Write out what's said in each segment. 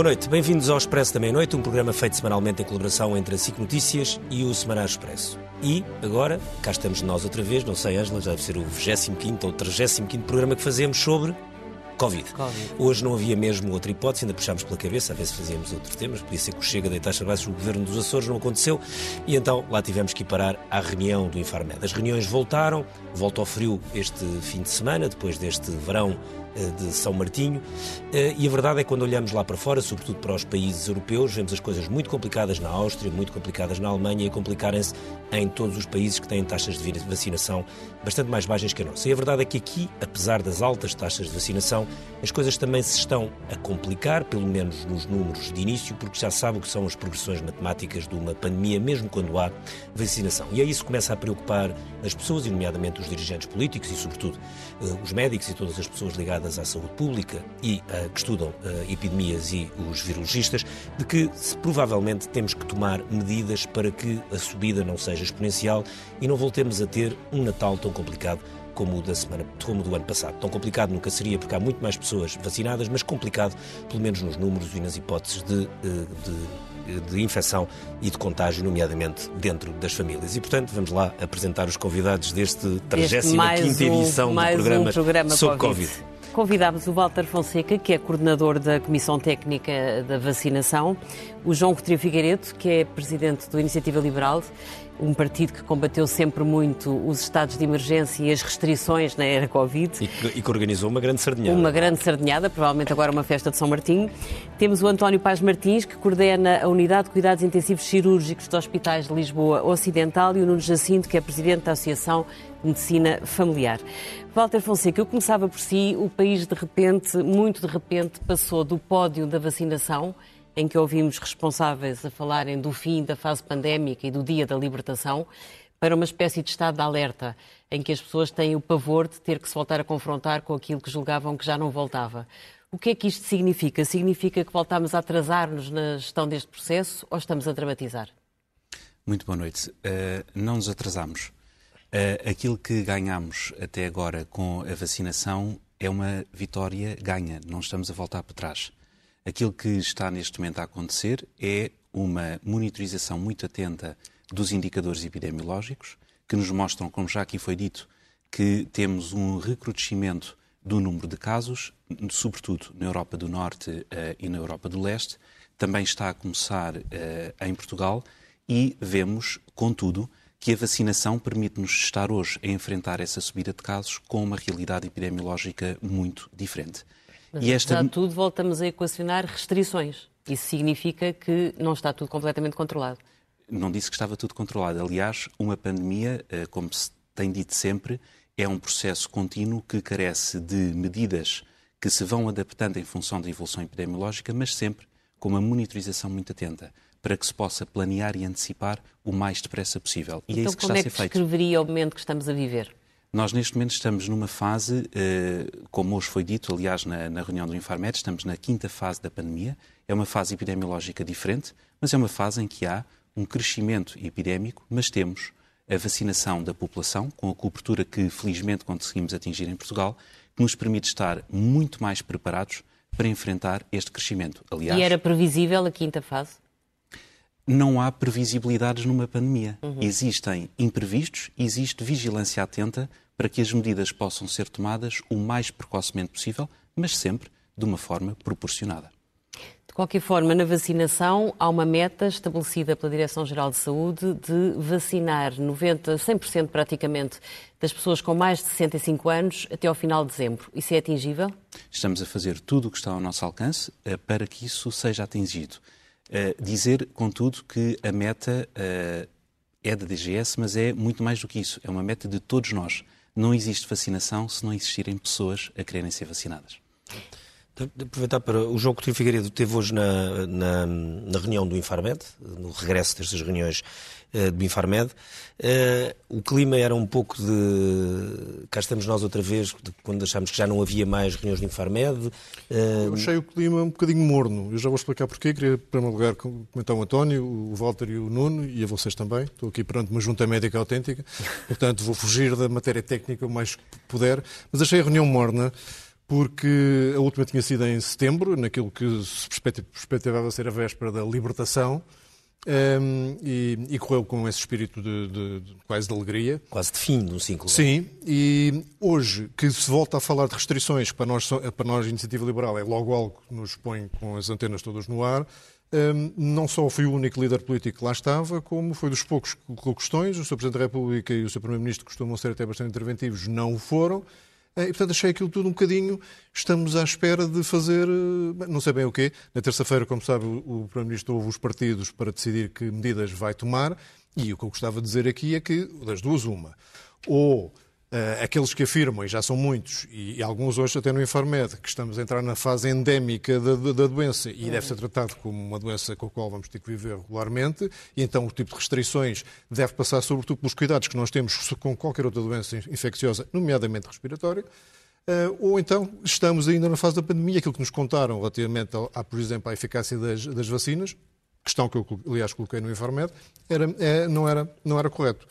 Boa noite, bem-vindos ao Expresso da Meia-Noite, um programa feito semanalmente em colaboração entre a SIC Notícias e o Semanário Expresso. E agora, cá estamos nós outra vez, não sei, Ângela, já deve ser o 25 ou 35 programa que fazemos sobre Covid. Covid. Hoje não havia mesmo outra hipótese, ainda puxámos pela cabeça, a ver se fazíamos outro tema, podia ser que o Chega deitasse abaixo do governo dos Açores, não aconteceu, e então lá tivemos que ir parar à reunião do Infarmed. As reuniões voltaram, volta ao frio este fim de semana, depois deste verão de São Martinho. Eh, e a verdade é que quando olhamos lá para fora, sobretudo para os países europeus, vemos as coisas muito complicadas na Áustria, muito complicadas na Alemanha e complicarem-se em todos os países que têm taxas de vacinação bastante mais baixas que a nossa. E a verdade é que aqui, apesar das altas taxas de vacinação, as coisas também se estão a complicar, pelo menos nos números de início, porque já sabe o que são as progressões matemáticas de uma pandemia, mesmo quando há vacinação. E aí isso começa a preocupar as pessoas, e nomeadamente os dirigentes políticos e, sobretudo, eh, os médicos e todas as pessoas ligadas ligadas à saúde pública e uh, que estudam uh, epidemias e os virologistas, de que se, provavelmente temos que tomar medidas para que a subida não seja exponencial e não voltemos a ter um Natal tão complicado como o da semana, como do ano passado. Tão complicado nunca seria, porque há muito mais pessoas vacinadas, mas complicado, pelo menos nos números e nas hipóteses de, eh, de, de infecção e de contágio, nomeadamente dentro das famílias. E, portanto, vamos lá apresentar os convidados deste 35 edição um, do programa, um programa sobre COVID. COVID. Convidámos o Walter Fonseca, que é coordenador da Comissão Técnica da Vacinação, o João Coutinho Figueiredo, que é presidente do Iniciativa Liberal, um partido que combateu sempre muito os estados de emergência e as restrições na era Covid. E que, e que organizou uma grande sardinhada. Uma grande sardinhada, provavelmente agora uma festa de São Martinho. Temos o António Paz Martins, que coordena a Unidade de Cuidados Intensivos Cirúrgicos dos Hospitais de Lisboa Ocidental, e o Nuno Jacinto, que é presidente da Associação de Medicina Familiar. Walter Fonseca, eu começava por si, o país de repente, muito de repente, passou do pódio da vacinação, em que ouvimos responsáveis a falarem do fim da fase pandémica e do dia da libertação, para uma espécie de estado de alerta, em que as pessoas têm o pavor de ter que se voltar a confrontar com aquilo que julgavam que já não voltava. O que é que isto significa? Significa que voltamos a atrasar-nos na gestão deste processo ou estamos a dramatizar? Muito boa noite. Uh, não nos atrasamos. Uh, aquilo que ganhamos até agora com a vacinação é uma vitória ganha, não estamos a voltar para trás. Aquilo que está neste momento a acontecer é uma monitorização muito atenta dos indicadores epidemiológicos, que nos mostram, como já aqui foi dito, que temos um recrudescimento do número de casos, sobretudo na Europa do Norte uh, e na Europa do Leste. Também está a começar uh, em Portugal e vemos, contudo, que a vacinação permite-nos estar hoje a enfrentar essa subida de casos com uma realidade epidemiológica muito diferente. Mas, e esta... tudo, voltamos a equacionar restrições. Isso significa que não está tudo completamente controlado. Não disse que estava tudo controlado. Aliás, uma pandemia, eh, como se tem dito sempre, é um processo contínuo que carece de medidas que se vão adaptando em função da evolução epidemiológica, mas sempre com uma monitorização muito atenta para que se possa planear e antecipar o mais depressa possível. E é então, isso que está a ser feito. como é que descreveria o momento que estamos a viver? Nós, neste momento, estamos numa fase, eh, como hoje foi dito, aliás, na, reunião do Infarmed, estamos na quinta fase da pandemia. É uma fase epidemiológica diferente, mas é uma fase em que há um crescimento epidémico, mas temos a vacinação da população, com a cobertura que felizmente conseguimos atingir em Portugal, que nos permite estar muito mais preparados para enfrentar este crescimento. Aliás, e era previsível a quinta fase? Não há previsibilidades numa pandemia. Uhum. Existem imprevistos, existe vigilância atenta para que as medidas possam ser tomadas o mais precocemente possível, mas sempre de uma forma proporcionada. De qualquer forma, na vacinação há uma meta estabelecida pela Direção-Geral de Saúde de vacinar 90, 100% praticamente das pessoas com mais de 65 anos até ao final de dezembro. Isso é atingível? Estamos a fazer tudo o que está ao nosso alcance eh, para que isso seja atingido. Uh, dizer, contudo, que a meta uh, é da DGS, mas é muito mais do que isso. É uma meta de todos nós. Não existe vacinação se não existirem pessoas a quererem ser vacinadas. De aproveitar para. O João Coutinho Figueiredo teve hoje na, na, na reunião do Infarmed, no regresso destas reuniões uh, do Infarmed. Uh, o clima era um pouco de. Cá estamos nós outra vez, quando achámos que já não havia mais reuniões do Infarmed. Uh... Eu achei o clima um bocadinho morno. Eu já vou explicar porquê. Queria, em primeiro lugar, comentar o António, o Walter e o Nuno, e a vocês também. Estou aqui perante uma junta médica autêntica, portanto vou fugir da matéria técnica o mais que puder. Mas achei a reunião morna porque a última tinha sido em setembro, naquilo que se perspectivava ser a véspera da libertação, um, e, e, correu com esse espírito de, de, de, quase de alegria. Quase de fim do ciclo. Sim, e hoje que se volta a falar de restrições, que para nós, para nós a Iniciativa Liberal é logo algo que nos põe com as antenas todas no ar, um, não só foi o único líder político que lá estava, como foi dos poucos que colocou questões. O Sr. Presidente da República e o Sr. Primeiro-Ministro, costumam ser até bastante interventivos, não o foram. Eh, e, portanto, achei aquilo tudo um bocadinho. Estamos à espera de fazer, eh, não sei bem o quê. Na terça-feira, como sabe, o Primeiro-Ministro ouve os partidos para decidir que medidas vai tomar. E o que eu gostava de dizer aqui é que, das duas, uma. Ou Uh, aqueles que afirmam, e já são muitos, e, e, alguns hoje até no Infarmed, que estamos a entrar na fase endémica da, da, doença. E deve ser tratado como uma doença com a qual vamos ter que viver regularmente, e então o tipo de restrições deve passar sobretudo pelos cuidados que nós temos com qualquer outra doença infecciosa, nomeadamente respiratória, uh, ou então estamos ainda na fase da pandemia, aquilo que nos contaram relativamente, a, a por exemplo, à eficácia das, das, vacinas, questão que eu, aliás, coloquei no Infarmed, era, é, não, era, não era correto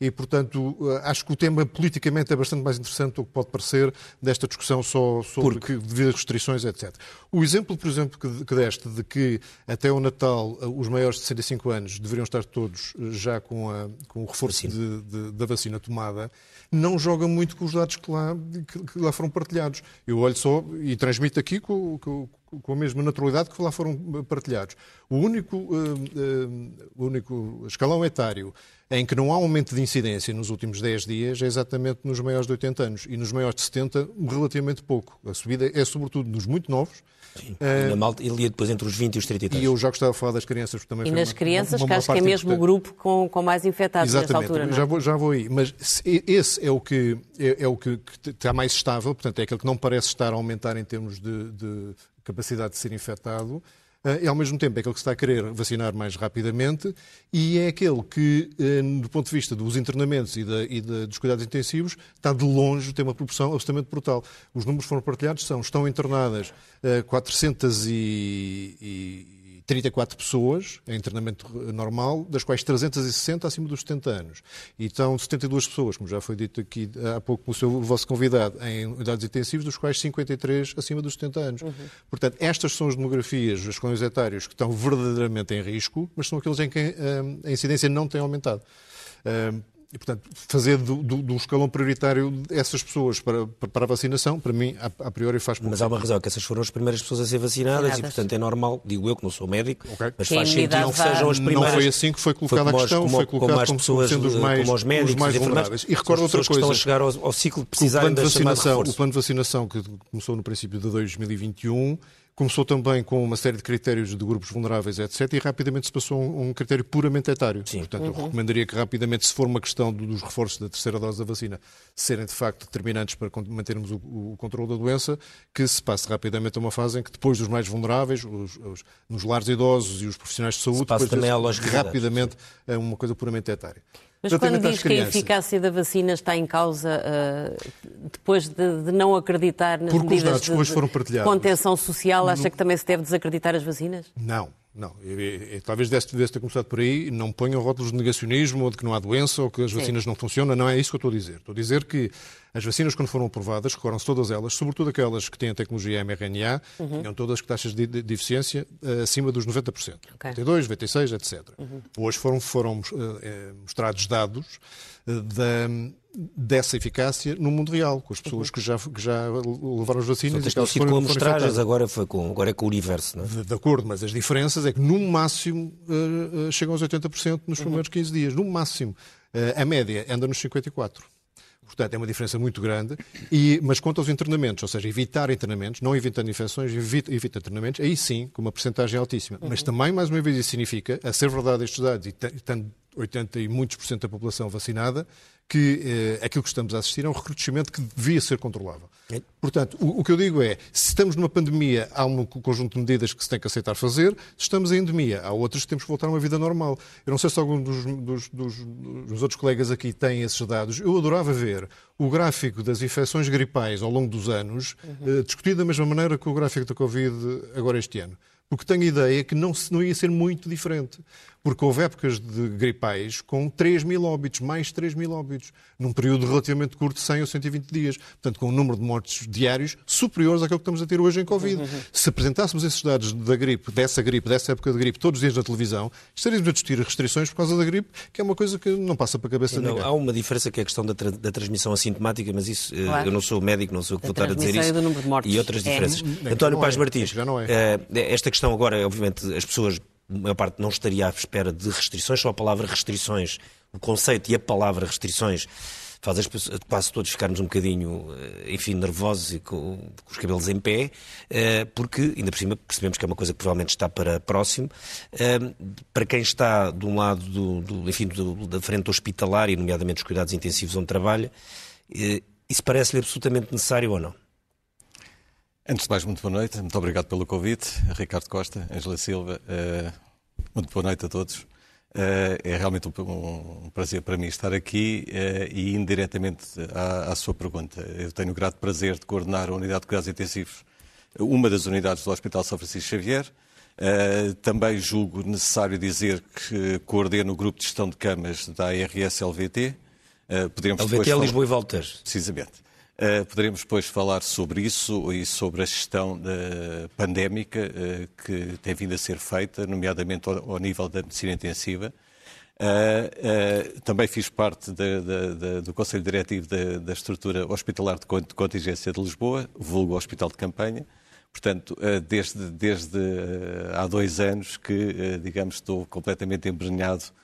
e, portanto, eh, acho que o tema politicamente é bastante mais interessante do que pode parecer desta discussão só sobre Porque... que, devido restrições, etc. O exemplo, por exemplo, que, que deste de que até o Natal eh, os maiores de 65 anos deveriam estar todos eh, já com, a, com o reforço de, de, da vacina tomada, não joga muito com os dados que lá, que, que lá foram partilhados. Eu olho só e transmito aqui com, com, com a mesma naturalidade que lá foram partilhados. O único, uh, uh, o único escalão etário em que não há aumento de incidência nos últimos 10 dias é exatamente nos maiores de 80 anos e nos maiores de 70, relativamente pouco. A subida é sobretudo nos muito novos. Sim, uh, na malta, ele ia depois entre os 20 e os 33. E eu já gostava de falar das crianças também. E nas uma, crianças, uma, uma que acho que é mesmo o grupo com, com mais infectados Exatamente, nesta altura. Já, é? vou, já vou aí. Mas esse é o que, é, é o que, que, está mais estável, portanto, é aquele que não parece estar a aumentar em termos de, de capacidade de ser infectado. E, ao mesmo tempo, é aquele que está a querer vacinar mais rapidamente e é aquele que, eh, do ponto de vista dos internamentos e, da, e da, dos cuidados intensivos, está de longe, tem uma proporção absolutamente brutal. Os números foram partilhados, são, estão internadas 400 eh, e, e 34 pessoas em treinamento normal, das quais 360 acima dos 70 anos. E estão 72 pessoas, como já foi dito aqui há pouco pelo seu, vosso convidado, em unidades intensivas, dos quais 53 acima dos 70 anos. Uhum. Portanto, estas são as demografias, os clãs etários que estão verdadeiramente em risco, mas são aqueles em que a incidência não tem aumentado. E, portanto, fazer do, do, do, escalão prioritário essas pessoas para, para a vacinação, para mim, a, a priori faz pouco Mas há uma razão, que essas foram as primeiras pessoas a ser vacinadas, e, portanto, é normal, digo eu que não sou médico, okay. mas faz sentido que sejam as primeiras. Não foi assim que foi colocada a questão, como, foi colocado como, as pessoas, como sendo os mais, como os médicos, os mais vulneráveis. E recordo outra coisa. Estão a chegar ao, ao ciclo de precisarem da vacinação, O plano de vacinação que começou no princípio de 2021 Começou também com uma série de critérios de grupos vulneráveis, etc. E rapidamente se passou a um, critério puramente etário. Sim. Portanto, uhum. eu recomendaria que rapidamente, se for uma questão dos reforços da terceira dose da vacina, serem de facto determinantes para mantermos o, o controle da doença, que se passe rapidamente a uma fase em que depois dos mais vulneráveis, os, os, nos lares idosos e os profissionais de saúde, depois também rapidamente a uma coisa puramente etária. Mas quando diz que a eficácia da vacina está em causa uh, depois de, de, não acreditar nas Porque medidas de, de contenção social, acha no... que também se deve desacreditar as vacinas? Não, não, eu, eu, talvez desse, desse ter começado por aí, não ponham rótulos de negacionismo ou de que não há doença ou que as vacinas Sim. não funcionam, não é isso que eu estou a dizer. Estou a dizer que as vacinas, quando foram aprovadas, recordam-se todas elas, sobretudo aquelas que têm a tecnologia mRNA, uhum. tinham todas taxas de, de, de eficiência uh, acima dos 90%. Okay. 92, 96, etc. Uhum. Hoje foram, foram uh, mostrados dados uh, da dessa eficácia no mundo real, com as pessoas uhum. que, já, que já levaram as vacinas. Só que com amostragens, agora, foi com, agora é com o universo, não é? De, de, acordo, mas as diferenças é que no máximo uh, uh, chegam aos 80% nos uhum. primeiros 15 dias. No máximo. Uh, a média anda nos 54%. Portanto, é uma diferença muito grande. E, mas quanto aos internamentos, ou seja, evitar internamentos, não evitando infecções, evita, evita internamentos, aí sim, com uma porcentagem altíssima. Uhum. Mas também, mais uma vez, isso significa, a ser verdade estes dados, e tendo 80 e muitos por cento da população vacinada, que eh, aquilo que estamos a assistir é um recrudescimento que devia ser controlável. É. Portanto, o, o, que eu digo é, se estamos numa pandemia, há um conjunto de medidas que se tem que aceitar fazer, se estamos em endemia, há outras que temos que voltar a uma vida normal. Eu não sei se algum dos, dos, dos, dos outros colegas aqui tem esses dados. Eu adorava ver o gráfico das infecções gripais ao longo dos anos uhum. eh, discutido da mesma maneira que o gráfico da Covid agora este ano porque tenho a ideia que não, não ia ser muito diferente porque houve épocas de gripais com 3 mil óbitos, mais 3 mil óbitos, num período relativamente curto de 100 ou 120 dias. Portanto, com um número de mortes diários superiores àquele que estamos a ter hoje em Covid. Uhum. Se apresentássemos esses dados da gripe, dessa gripe, dessa época de gripe, todos os dias na televisão, estaríamos a discutir restrições por causa da gripe, que é uma coisa que não passa para a cabeça de ninguém. Há uma diferença que é a questão da, tra da transmissão assintomática, mas isso, eh, claro. eu não sou médico, não sou o que vou estar a dizer isso. E, e outras é. diferenças. É. António Paz é. Martins, é. esta questão agora, obviamente, as pessoas a maior parte não estaria à espera de restrições, só a palavra restrições, o conceito e a palavra restrições faz as pessoas, quase todos ficarmos um bocadinho, eh, enfim, nervosos e com, com, os cabelos em pé, eh, porque, ainda por cima, percebemos que é uma coisa que provavelmente está para próximo. Eh, para quem está de um lado, do, do enfim, do, da frente hospitalar, e nomeadamente os cuidados intensivos onde trabalha, isso parece-lhe absolutamente necessário ou não? Antes de mais, muito boa noite. Muito obrigado pelo convite. Ricardo Costa, Angela Silva, uh, muito boa noite a todos. Uh, é realmente um, um, prazer para mim estar aqui uh, e indiretamente à, à, sua pergunta. Eu tenho o grato prazer de coordenar a Unidade de Cuidados Intensivos, uma das unidades do Hospital São Francisco Xavier. também julgo necessário dizer que coordeno o grupo de gestão de camas da ARS-LVT. Uh, LVT é Lisboa e Voltas. Precisamente. Uh, poderemos depois falar sobre isso e sobre a gestão uh, pandémica uh, que tem vindo a ser feita, nomeadamente ao, nível da medicina intensiva. também fiz parte de, de, de, do Conselho Diretivo da estrutura hospitalar de contingência de Lisboa, vulgo Hospital de Campanha. Portanto, desde, desde há dois anos que, digamos, estou completamente embrenhado uh,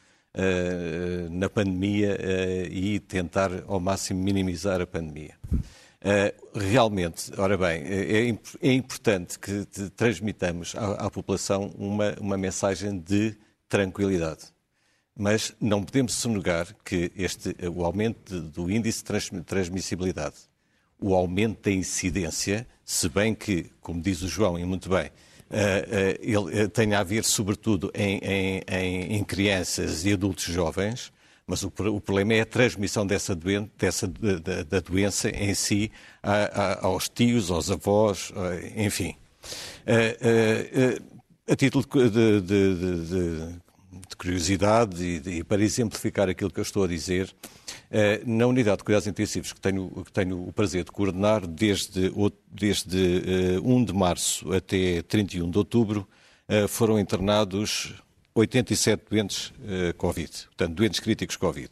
na pandemia uh, e tentar ao máximo minimizar a pandemia. Uh, realmente, ora bem, é, é importante que transmitamos à, população uma, uma mensagem de tranquilidade. Mas não podemos sonegar que este, o aumento do índice de transmissibilidade, o aumento da incidência, se bem que, como diz o João, e muito bem, ele tenha a ver sobretudo em, em, em, crianças e adultos jovens, mas o, o, problema é a transmissão dessa, doen dessa da, da, doença em si a, a, aos tios, aos avós, enfim. a título de, de, de, de curiosidade e, e, para exemplificar aquilo que eu estou a dizer, eh, na unidade de cuidados intensivos que tenho, que tenho o prazer de coordenar, desde, desde 1 eh, de março até 31 de outubro, eh, foram internados 87 doentes Covid, portanto, doentes críticos Covid.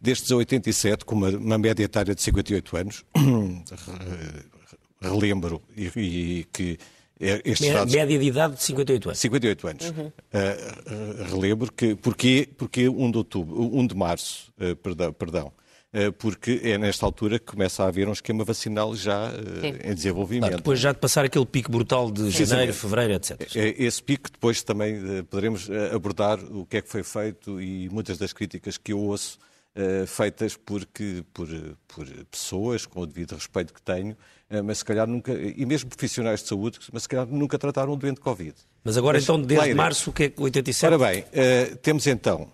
Destes 87, com uma, uma média etária de 58 anos, relembro e, e que estes dados... Média de idade de 58 anos. 58 anos. Uhum. Uh, relembro que porquê, porquê 1 de outubro, 1 de março, uh, perdão, perdão uh, porque é nesta altura que começa a haver um esquema vacinal já em desenvolvimento. Claro, depois já de passar aquele pico brutal de Sim. janeiro, fevereiro, etc. Esse pico depois também poderemos abordar o que é que foi feito e muitas das críticas que eu ouço feitas porque, por, por pessoas, com o devido respeito que tenho, eh, mas se calhar nunca, e mesmo profissionais de saúde, mas se calhar nunca trataram um doente de Covid. Mas agora mas, então, desde março, o que é 87? Ora bem, uh, temos então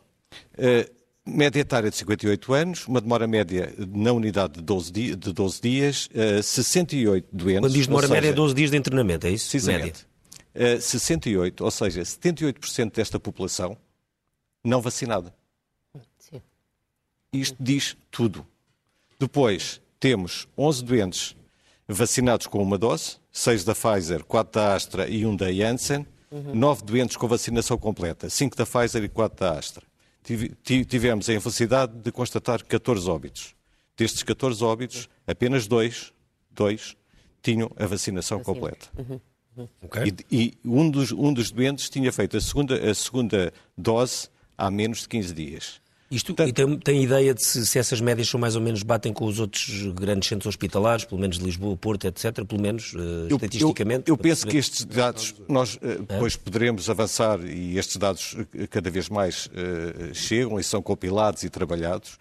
uh, média etária de 58 anos, uma demora média na unidade de 12, di de 12 dias, uh, 68 doentes. Quando diz demora seja, média, 12 dias de internamento, é isso? Precisamente. Uh, 68, ou seja, 78% desta população não vacinada. Isto diz tudo. Depois temos 11 doentes vacinados com uma dose, seis da Pfizer, quatro da Astra e um da Janssen, uhum. nove doentes com vacinação completa, cinco da Pfizer e quatro da Astra. Tivemos a infelicidade de constatar 14 óbitos. Destes 14 óbitos, apenas dois, dois tinham a vacinação Vacina. completa. Uhum. Uhum. Okay. E, e, um, dos, um dos doentes tinha feito a segunda, a segunda dose há menos de 15 dias. Isto, e tem, tem ideia de se, se, essas médias são mais ou menos batem com os outros grandes centros hospitalares, pelo menos de Lisboa, Porto, etc., pelo menos uh, eu, estatisticamente? Eu, eu penso que estes dados, nós uh, depois poderemos avançar e estes dados eh, cada vez mais uh, chegam e são compilados e trabalhados.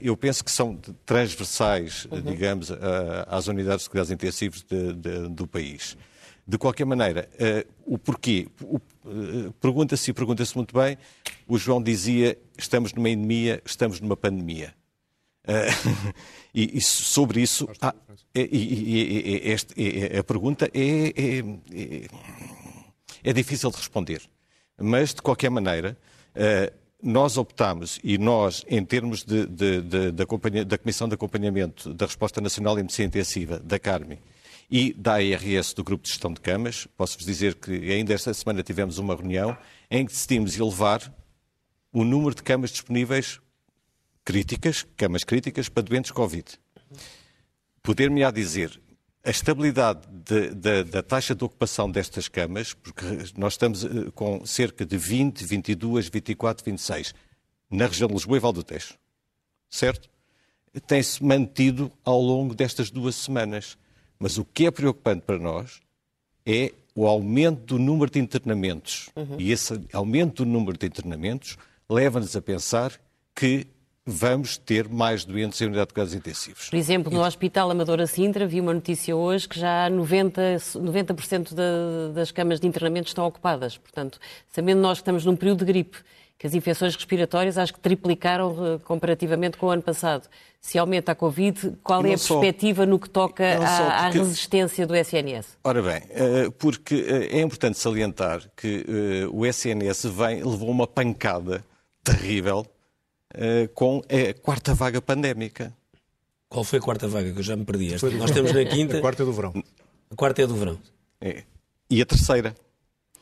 eu penso que são transversais, uhum. digamos, às unidades de cuidados intensivos de, de, do país. De qualquer maneira, uh, o porquê? Uh, pergunta-se e pergunta-se muito bem. O João dizia: estamos numa endemia, estamos numa pandemia. Uh, e, e, sobre isso, ah, e, e, este, a pergunta é, é, é, é difícil de responder. Mas, de qualquer maneira, eh, nós optámos, e nós, em termos de, de, de, da Comissão de Acompanhamento da Resposta Nacional em Medicina Intensiva, da CARMI, e da ARS, do Grupo de Gestão de Camas, posso-vos dizer que ainda esta semana tivemos uma reunião em que decidimos elevar o número de camas disponíveis críticas, camas críticas, para doentes Covid. Poder-me-á dizer, a estabilidade de, de, da taxa de ocupação destas camas, porque nós estamos eh, com cerca de 20, 22, 24, 26 na região de Lisboa e Val do Tejo, certo? Tem-se mantido ao longo destas duas semanas. Mas o que é preocupante para nós é o aumento do número de internamentos. Uhum. E esse aumento do número de internamentos leva-nos a pensar que vamos ter mais doentes em unidade de cuidados intensivos. Por exemplo, no Hospital Amadora Sintra, vi uma notícia hoje que já 90%, 90 das camas de internamento estão ocupadas. Portanto, sabendo nós que estamos num período de gripe, que as infecções respiratórias acho que triplicaram eh, comparativamente com o ano passado. Se aumenta a Covid, qual é a só, perspectiva no que toca à, porque... à, resistência do SNS? Ora bem, eh, porque eh, é importante salientar que o SNS vem, levou uma pancada terrível com a quarta vaga pandémica. Qual foi a quarta vaga que eu já me perdi? Esta, nós temos na quinta. A quarta é do verão. A quarta é do verão. É. E a terceira?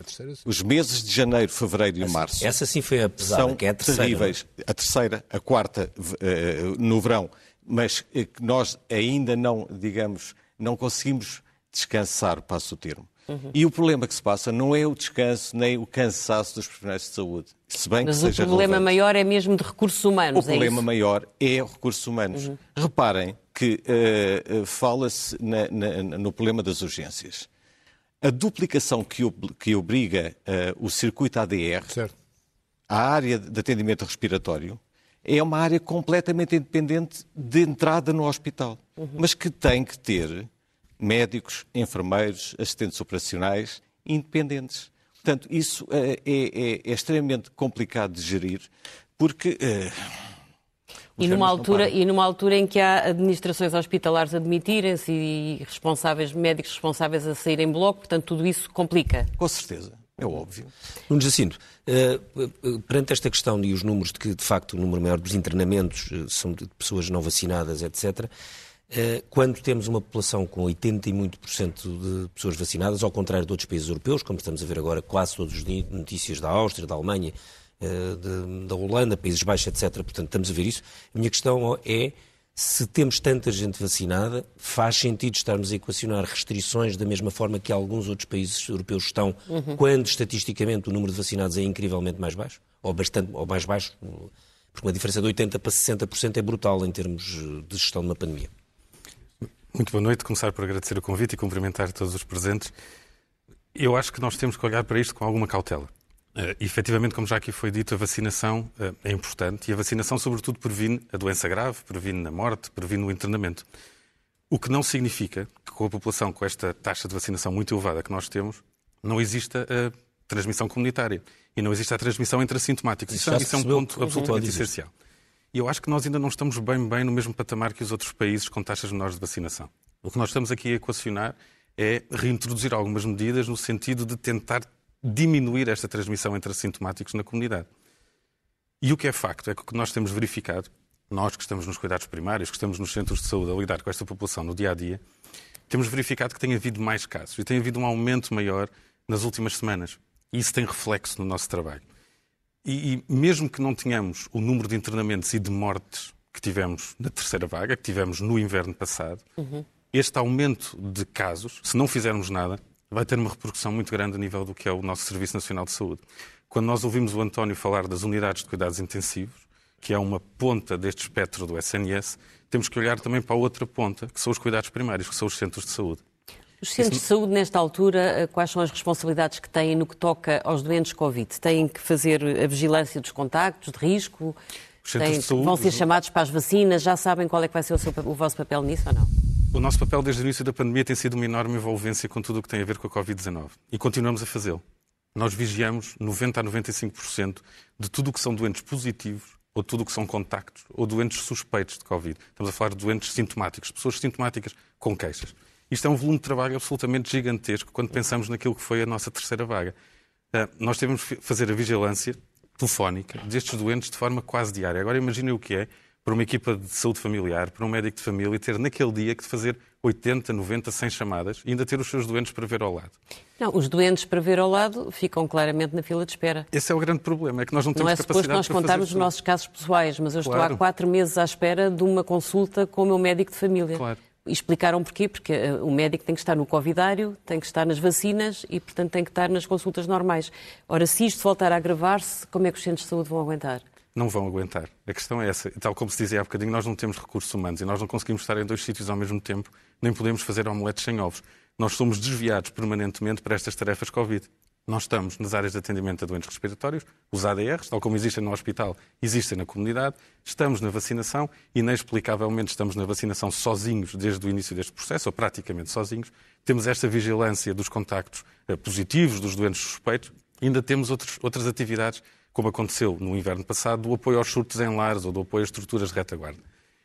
A terceira sim. Os meses de janeiro, fevereiro e março. Essa sim foi a pesada, são que é a terceira. terríveis. A terceira, a quarta uh, no verão, mas uh, nós ainda não, digamos, não conseguimos descansar, passo o termo. Uhum. E o problema que se passa não é o descanso nem o cansaço dos profissionais de saúde. Se bem Mas que seja o problema relevante. maior é mesmo de recursos humanos. O é problema maior é recursos humanos. Uhum. Reparem que uh, fala-se no problema das urgências. A duplicação que, que obriga uh, o circuito ADR certo. à área de atendimento respiratório é uma área completamente independente de entrada no hospital, uhum. mas que tem que ter médicos, enfermeiros, assistentes operacionais independentes. Portanto, isso é, é, é extremamente complicado de gerir, porque. Uh, e numa, altura, e numa altura em que há administrações hospitalares a admitirem-se e responsáveis, médicos responsáveis a saírem em bloco, portanto, tudo isso complica. Com certeza, é óbvio. Nuno Jacinto, uh, perante esta questão e os números de que, de facto, o número maior dos internamentos são de pessoas não vacinadas, etc., eh, quando temos uma população com 80 e muito por cento de pessoas vacinadas, ao contrário de outros países europeus, como estamos a ver agora quase todos os dias, notícias da Áustria, da Alemanha, eh, de, da Holanda, Países Baixos, etc. Portanto, estamos a ver isso. A minha questão é se temos tanta gente vacinada, faz sentido estarmos a equacionar restrições da mesma forma que alguns outros países europeus estão, uhum. quando estatisticamente o número de vacinados é incrivelmente mais baixo, ou bastante ou mais baixo, porque uma diferença de 80% para 60% é brutal em termos de gestão de uma pandemia. Muito boa noite. Começar por agradecer o convite e cumprimentar todos os presentes. Eu acho que nós temos que olhar para isto com alguma cautela. Uh, efetivamente, como já aqui foi dito, a vacinação uh, é importante e a vacinação, sobretudo, previne a doença grave, previne a morte, previne o internamento. O que não significa que, com a população com esta taxa de vacinação muito elevada que nós temos, não exista a transmissão comunitária e não exista a transmissão entre assintomáticos. Isso, isso é um ponto absolutamente essencial. E eu acho que nós ainda não estamos bem, bem no mesmo patamar que os outros países com taxas menores de vacinação. O que nós estamos aqui a equacionar é reintroduzir algumas medidas no sentido de tentar diminuir esta transmissão entre assintomáticos na comunidade. E o que é facto é que o que nós temos verificado, nós que estamos nos cuidados primários, que estamos nos centros de saúde a lidar com esta população no dia a dia, temos verificado que tem havido mais casos e tem havido um aumento maior nas últimas semanas. E isso tem reflexo no nosso trabalho. E, e, mesmo que não tenhamos o número de internamentos e de mortes que tivemos na terceira vaga, que tivemos no inverno passado, uhum. este aumento de casos, se não fizermos nada, vai ter uma repercussão muito grande a nível do que é o nosso Serviço Nacional de Saúde. Quando nós ouvimos o António falar das unidades de cuidados intensivos, que é uma ponta deste espectro do SNS, temos que olhar também para a outra ponta, que são os cuidados primários, que são os centros de saúde. Os centros de saúde, nesta altura, eh, quais são as responsabilidades que têm no que toca aos doentes Covid? Têm que fazer a vigilância dos contactos, de risco? Têm, de saúde, vão ser chamados para as vacinas? Já sabem qual é que vai ser o, seu, o vosso papel nisso ou não? O nosso papel desde o início da pandemia tem sido uma enorme envolvência com tudo o que tem a ver com a Covid-19. E continuamos a fazê-lo. Nós vigiamos 90% a 95% de tudo o que são doentes positivos, ou tudo o que são contactos, ou doentes suspeitos de Covid. Estamos a falar de doentes sintomáticos, pessoas sintomáticas com queixas. Isto é um volume de trabalho absolutamente gigantesco quando pensamos naquilo que foi a nossa terceira vaga. uh, nós tivemos que fazer a vigilância telefónica destes doentes de forma quase diária. Agora imaginem o que é para uma equipa de saúde familiar, para um médico de família, ter naquele dia que fazer 80, 90, 100 chamadas e ainda ter os seus doentes para ver ao lado. Não, os doentes para ver ao lado ficam claramente na fila de espera. Esse é o grande problema, é que nós não temos não é capacidade nós contarmos os nossos casos pessoais, mas eu claro. estou há quatro meses à espera de uma consulta com o meu médico de família. Claro. Explicaram porquê, porque eh, o médico tem que estar no covidário, tem que estar nas vacinas e, portanto, tem que estar nas consultas normais. Ora, se isto voltar a agravar-se, como é que os centros de saúde vão aguentar? Não vão aguentar. A questão é essa. Tal como se dizia há bocadinho, nós não temos recursos humanos e nós não conseguimos estar em dois sítios ao mesmo tempo, nem podemos fazer omeletes sem ovos. Nós somos desviados permanentemente para estas tarefas Covid. Nós estamos nas áreas de atendimento a doentes respiratórios, os ADRs, tal como existem no hospital, existem na comunidade, estamos na vacinação, e inexplicavelmente estamos na vacinação sozinhos desde o início deste processo, ou praticamente sozinhos. Temos esta vigilância dos contactos eh, positivos, dos doentes suspeitos, ainda temos outros, outras atividades como aconteceu no inverno passado, do apoio aos surtos em lares ou do apoio às estruturas de retaguarda.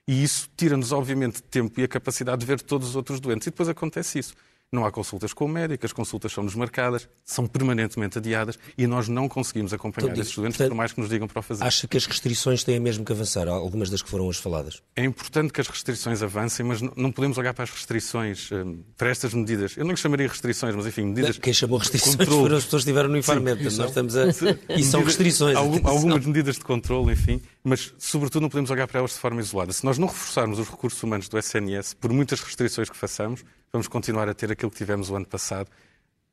E isso tira-nos, obviamente, tempo e a capacidade de ver todos os outros doentes. E depois acontece isso. Não há consultas com o médico, as consultas são desmarcadas, são permanentemente adiadas e nós não conseguimos acompanhar então, esses doentes, por mais que nos digam para o fazer. Acha que as restrições têm mesmo que avançar, algumas das que foram hoje faladas? É importante que as restrições avancem, mas não podemos olhar para as restrições, hum, para estas medidas. Eu não lhe chamaria restrições, mas enfim, medidas. Quem chamou restrições controle. foram as pessoas que estiveram no Infarmed. Nós estamos a... E são restrições. algumas medidas de controle, enfim, mas sobretudo não podemos olhar para elas de forma isolada. Se nós não reforçarmos os recursos humanos do SNS, por muitas restrições que façamos, vamos continuar a ter aquilo que tivemos o ano passado,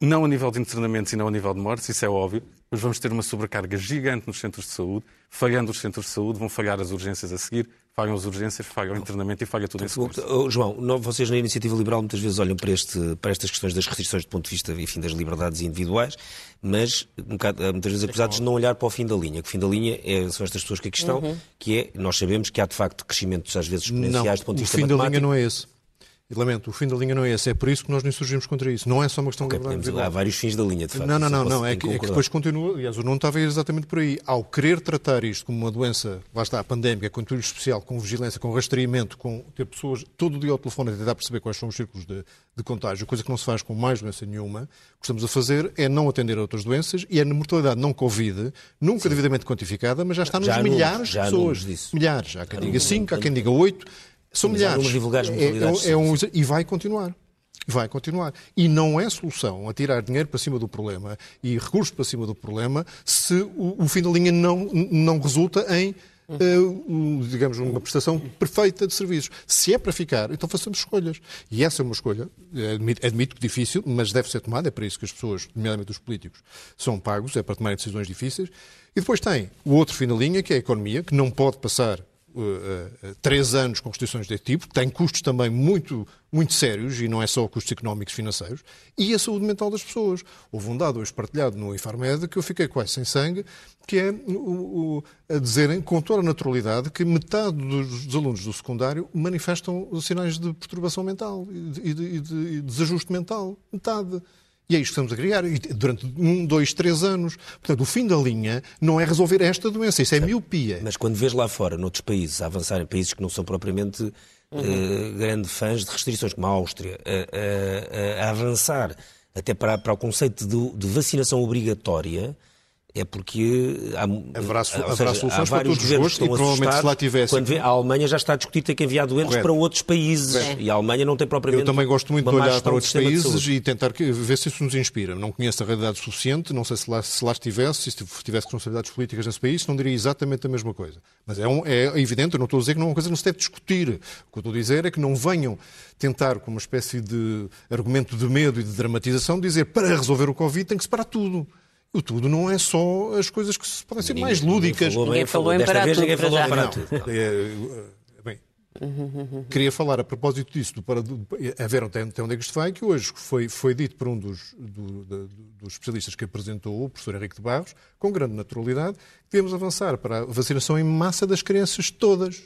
não a nível de internamentos e não a nível de mortes, isso é óbvio, mas vamos ter uma sobrecarga gigante nos centros de saúde. Falhando os centros de saúde, vão falhar as urgências a seguir, falham as urgências, falham o internamento e falha tudo isso. João, vocês na Iniciativa Liberal muitas vezes olham para, este, para estas questões das restrições do ponto de vista enfim, das liberdades individuais, mas um bocado, muitas vezes acusados de não olhar para o fim da linha. Que o fim da linha é, são estas pessoas que aqui estão, uhum. que é, nós sabemos que há de facto crescimentos às vezes exponenciais não, do ponto de vista o fim da linha não é esse. E lamento, o fim da linha não é esse. É por isso que nós nos surgimos contra isso. Não é só uma questão okay, de Há vários fins da linha, de facto. Não, não, não. não. É, que, é, que, depois continua. Aliás, o não estava exatamente por aí. Ao querer tratar isto como uma doença, lá está, pandémica, com tudo especial, com vigilância, com rastreamento, com ter pessoas todo o dia ao telefone a tentar perceber quais são os círculos de, de contágio, coisa que não se faz com mais doença nenhuma, o que estamos a fazer é não atender a outras doenças e a mortalidade não Covid, nunca Sim. devidamente quantificada, mas já está nos já milhares de pessoas. Milhares. Há quem diga 5, há quem diga 8 são milhares. É, é, é um, e vai continuar. Vai continuar. E não é solução a tirar dinheiro para cima do problema e recursos para cima do problema se o, o fim da linha não, não resulta em Uh, digamos, uma prestação perfeita de serviços. Se é para ficar, então façamos escolhas. E essa é uma escolha, admito, admito que difícil, mas deve ser tomada. É para isso que as pessoas, nomeadamente os políticos, são pagos, é para tomar decisões difíceis. E depois tem o outro fim da linha, que é a economia, que não pode passar uh, três anos com restrições deste tipo, tem custos também muito, muito sérios, e não é só custos económicos e financeiros, e a saúde mental das pessoas. Houve um dado hoje partilhado no Infarmed que eu fiquei quase sem sangue, que é o, o, a dizerem com toda a naturalidade que metade dos, dos, alunos do secundário manifestam sinais de perturbação mental e de, e de, e de desajuste mental. Metade. E é isto que estamos a criar durante um, dois, três anos. Portanto, o fim da linha não é resolver esta doença, isso é miopia. Mas quando vês lá fora, noutros países, a avançar em países que não são propriamente uhum. uh, grandes fãs de restrições, como a Áustria, uh, a avançar até para, para o conceito de, de vacinação obrigatória, é porque há, haverá, seja, haverá soluções para todos os gostos e provavelmente se lá tivesse. Quando vê, a Alemanha já está a discutir ter que enviar doentes Correto. para outros países é. e a Alemanha não tem propriamente. Eu também gosto muito de olhar para outros países e tentar ver se isso nos inspira. Não conheço a realidade suficiente, não sei se lá, se lá estivesse, se tivesse responsabilidades políticas nesse país, não diria exatamente a mesma coisa. Mas é, um, é evidente, eu não estou a dizer que não é uma coisa que não se deve discutir. O que eu estou a dizer é que não venham tentar, com uma espécie de argumento de medo e de dramatização, dizer para resolver o Covid tem que separar tudo. O tudo não é só as coisas que podem ser ninguém, mais lúdicas. Ninguém falou, ninguém falou em parar tudo. Ninguém falou para tudo. É, bem, queria falar a propósito disso, do, para, do, a ver até, até onde é que isto vai, que hoje foi, foi dito por um dos, do, dos especialistas que apresentou, o professor Henrique de Barros, com grande naturalidade, que devemos avançar para a vacinação em massa das crianças todas.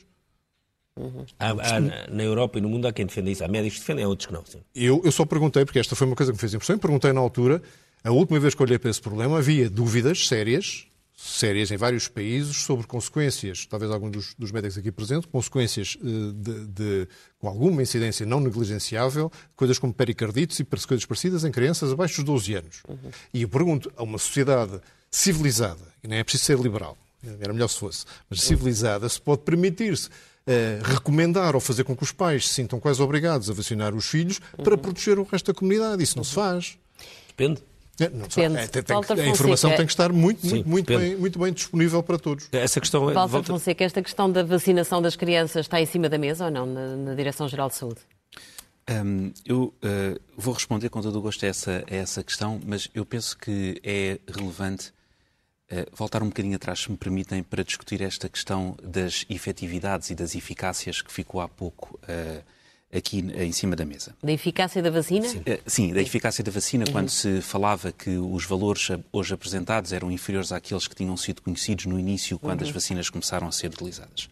Há, há, na Europa e no mundo há quem defenda isso. Há médicos que defendem, há outros que não. Sim. Eu, eu só perguntei, porque esta foi uma coisa que me fez impressão, perguntei na altura a última vez que olhei para esse problema havia dúvidas sérias sérias em vários países sobre consequências, talvez alguns dos, dos médicos aqui presentes, consequências uh, de, de, com alguma incidência não negligenciável, coisas como pericardites e coisas parecidas em crianças abaixo dos 12 anos. Uhum. E eu pergunto a uma sociedade civilizada, e nem é preciso ser liberal, era melhor se fosse, mas civilizada, se pode permitir-se Uh, recomendar ou fazer com que os pais se sintam quase obrigados a vacinar os filhos para uhum. proteger o resto da comunidade. Isso não se faz. Depende. É, não, é, tem, tem, a informação tem que estar muito, Sim, muito, muito, bem, muito bem disponível para todos. Essa questão é, Walter volta... Fonseca, esta questão da vacinação das crianças está em cima da mesa ou não, na, na Direção-Geral de Saúde? Um, eu uh, vou responder com todo o gosto a essa, a essa questão, mas eu penso que é relevante uh, voltar um bocadinho atrás, se me permitem, para discutir esta questão das efetividades e das eficácias que ficou há pouco uh, aqui em cima da mesa. Da eficácia da vacina? Sim, eh, sim da eficácia da vacina, uhum. quando se falava que os valores hoje apresentados eram inferiores àqueles que tinham sido conhecidos no início, quando uhum. as vacinas começaram a ser utilizadas.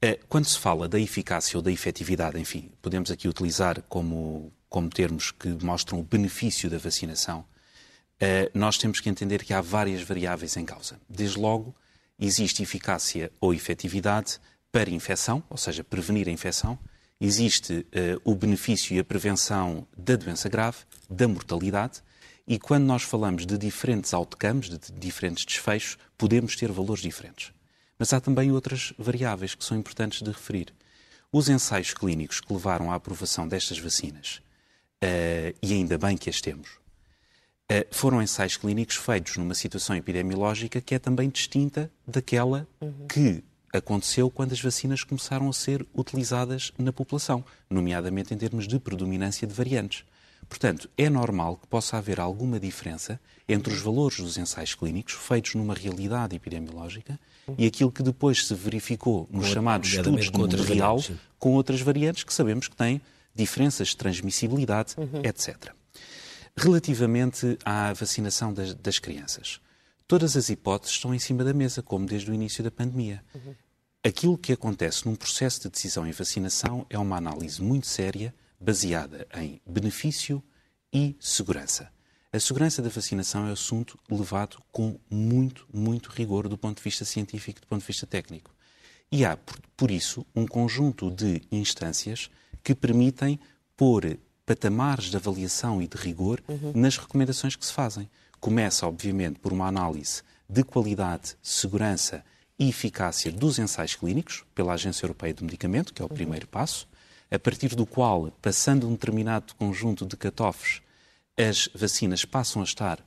Eh, quando se fala da eficácia ou da efetividade, enfim, podemos aqui utilizar como, como termos que mostram o benefício da vacinação, eh, nós temos que entender que há várias variáveis em causa. Desde logo, existe eficácia ou efetividade para infecção, ou seja, prevenir a infecção, existe uh, o benefício e a prevenção da doença grave, da mortalidade, e quando nós falamos de diferentes outcomes, de diferentes desfechos, podemos ter valores diferentes. Mas há também outras variáveis que são importantes de referir. Os ensaios clínicos que levaram à aprovação destas vacinas, uh, e ainda bem que as temos, uh, foram ensaios clínicos feitos numa situação epidemiológica que é também distinta daquela uhum. que aconteceu quando as vacinas começaram a ser utilizadas na população, nomeadamente em termos de predominância de variantes. Portanto, é normal que possa haver alguma diferença entre os valores dos ensaios clínicos feitos numa realidade epidemiológica e aquilo que depois se verificou nos com, chamados estudos de mundo real com outras variantes que sabemos que têm diferenças de transmissibilidade, uhum. etc. Relativamente à vacinação das, das crianças, todas as hipóteses estão em cima da mesa, como desde o início da pandemia. Uhum. Aquilo que acontece num processo de decisão em vacinação é uma análise muito séria, baseada em benefício e segurança. A segurança da vacinação é um assunto levado com muito, muito rigor do ponto de vista científico e do ponto de vista técnico. E há, por, isso, um conjunto de instâncias que permitem pôr patamares de avaliação e de rigor uhum. nas recomendações que se fazem. Começa, obviamente, por uma análise de qualidade, segurança e eficácia dos ensaios clínicos pela Agência Europeia do Medicamento, que é o primeiro passo, a partir do qual, passando um determinado conjunto de cut-offs, as vacinas passam a estar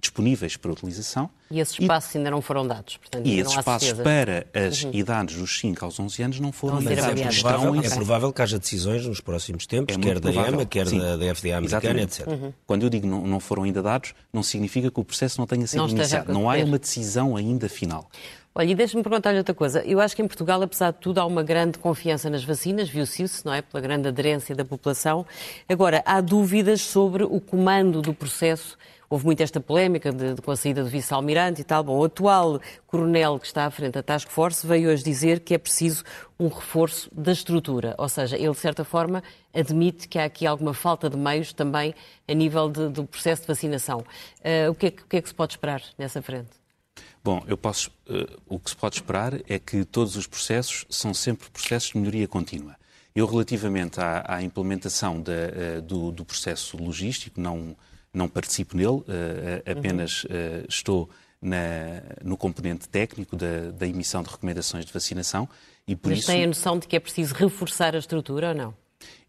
disponíveis para utilização. E esses passos e, ainda não foram dados. Portanto, e esses passos para as uhum. idades dos 5 aos 11 anos não foram ainda dados. É provável, é provável que haja decisões nos próximos tempos, é quer da EMA, quer Sim. da, da FDA americana, Exatamente. etc. Uhum. Quando eu digo não, não foram ainda dados, não significa que o processo não tenha sido não iniciado. Não há uma decisão ainda final. Olha, e deixa-me perguntar-lhe outra coisa. Eu acho que em Portugal, apesar de tudo, há uma grande confiança nas vacinas, viu-se isso, não é? Pela grande aderência da população. Agora, há dúvidas sobre o comando do processo Houve muito esta polémica de, de, com a saída do vice-almirante e tal. Bom, o atual coronel que está à frente da Task Force veio hoje dizer que é preciso um reforço da estrutura. Ou seja, ele, de certa forma, admite que há aqui alguma falta de meios também a nível de, do processo de vacinação. Uh, o, que é que, o que é que se pode esperar nessa frente? Bom, eu posso, uh, o que se pode esperar é que todos os processos são sempre processos de melhoria contínua. Eu, relativamente à, à implementação uh, do, do, processo logístico, não, não participo nele, uh, apenas uhum. estou na, no componente técnico da, da, emissão de recomendações de vacinação e por Mas isso... tem a noção de que é preciso reforçar a estrutura ou não?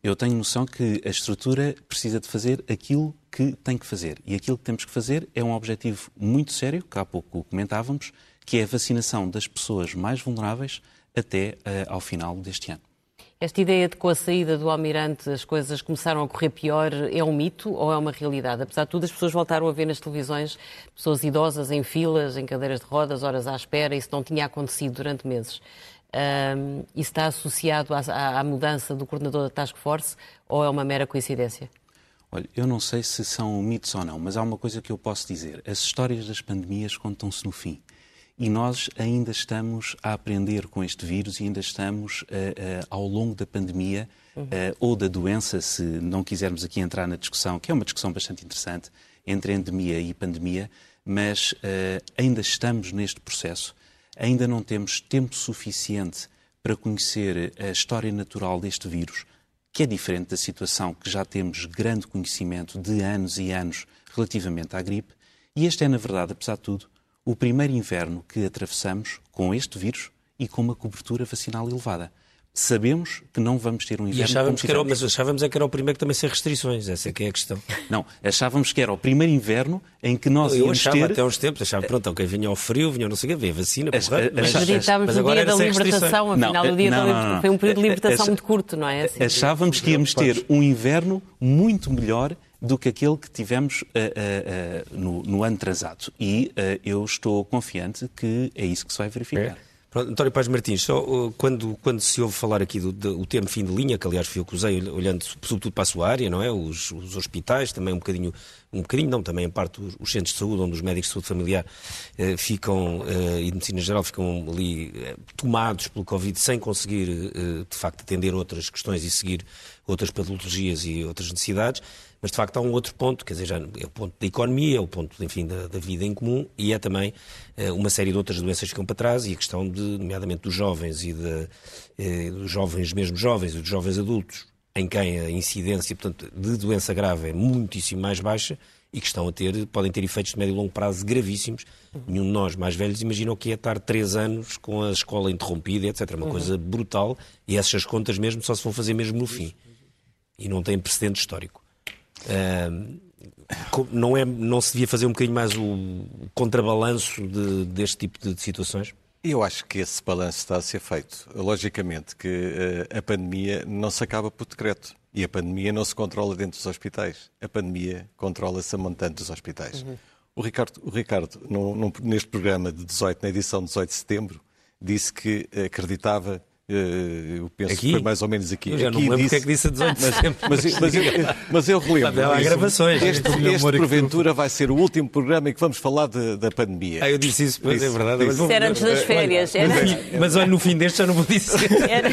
Eu tenho noção que a estrutura precisa de fazer aquilo que tem que fazer. E aquilo que temos que fazer é um objetivo muito sério, que há pouco comentávamos, que é a vacinação das pessoas mais vulneráveis até uh, ao final deste ano. Esta ideia de que com a saída do Almirante as coisas começaram a correr pior é um mito ou é uma realidade? Apesar de tudo, as pessoas voltaram a ver nas televisões pessoas idosas em filas, em cadeiras de rodas, horas à espera, isso não tinha acontecido durante meses. Um, isso está associado à, à, mudança do coordenador da Task Force ou é uma mera coincidência? Olha, eu não sei se são mitos ou não, mas há uma coisa que eu posso dizer. As histórias das pandemias contam-se no fim. E nós ainda estamos a aprender com este vírus e ainda estamos, uh, uh, ao longo da pandemia uhum. uh, ou da doença, se não quisermos aqui entrar na discussão, que é uma discussão bastante interessante, entre endemia e pandemia, mas ainda estamos neste processo. Ainda não temos tempo suficiente para conhecer a história natural deste vírus, que é diferente da situação que já temos grande conhecimento de anos e anos relativamente à gripe. E este é, na verdade, apesar de tudo, o primeiro inverno que atravessamos com este vírus e com uma cobertura vacinal elevada sabemos que não vamos ter um inverno. E achávamos que era, mas achávamos é que era o primeiro que também sem restrições, essa é que é a questão. Não, achávamos que era o primeiro inverno em que nós Eu íamos achava ter... até uns tempos, achava, pronto, ok, vinha ao frio, vinha não sei o quê, veio a vacina, As- porra, as- Mas as- acreditávamos mas no dia da libertação, afinal Não, o dia não, da não, foi um período de libertação Ach- muito curto, não é? Assim, Achávamos que íamos ter um inverno muito melhor do que aquele que tivemos ah, ah, ah, no, no ano transado. E eu estou confiante que é isso que se vai verificar. Pronto, António Paz Martins, só uh, quando, quando se ouve falar aqui do, do- o termo fim de linha, que aliás fui eu que usei, olhando sobretudo para a sua área, não é? Os, os hospitais, também um bocadinho, um bocadinho não, também em parte os, os centros de saúde, onde os médicos de saúde familiar eh, ficam, eh, e de medicina geral, ficam ali tomados pelo Covid sem conseguir, de facto, atender outras questões e seguir outras patologias e outras necessidades. Mas, de facto, há um outro ponto, quer dizer, já é o ponto da economia, é o ponto, enfim, da, da vida em comum e é também eh, uma série de outras doenças que ficam para trás e a questão, de, nomeadamente, dos jovens e de, eh, dos jovens, mesmo jovens e dos jovens adultos, em quem a incidência, portanto, de doença grave é muitíssimo mais baixa e que estão a ter, podem ter efeitos de médio e longo prazo gravíssimos. Nenhum de nós, mais velhos, imagina o que é estar três anos com a escola interrompida, etc. Uma coisa brutal e essas contas mesmo só se vão fazer mesmo no fim. E não tem precedente histórico. Co- não, é, não se devia fazer um bocadinho mais o contrabalanço de- deste tipo de, de situações? Eu acho que esse balanço está a ser feito. Logicamente que eh, a pandemia não se acaba por decreto. E a pandemia não se controla dentro dos hospitais. A pandemia controla-se a montante dos hospitais. O Ricardo, o Ricardo num- num- neste programa de 18, na edição de 18 de setembro, disse que acreditava, eu penso Aqui? que foi mais ou menos aqui. Eu já não aqui me lembro disse- porque é que disse a 18 de setembro. mas, mas, eu, mas eu relembro. Há gravações. Este, este, porventura, vai ser o último programa em que vamos falar de- da pandemia. Ah, eu disse isso, pois é Disse, verdade. disse. Isso era antes das férias. Era, mas, mas olha, no fim deste já não vou dizer. era,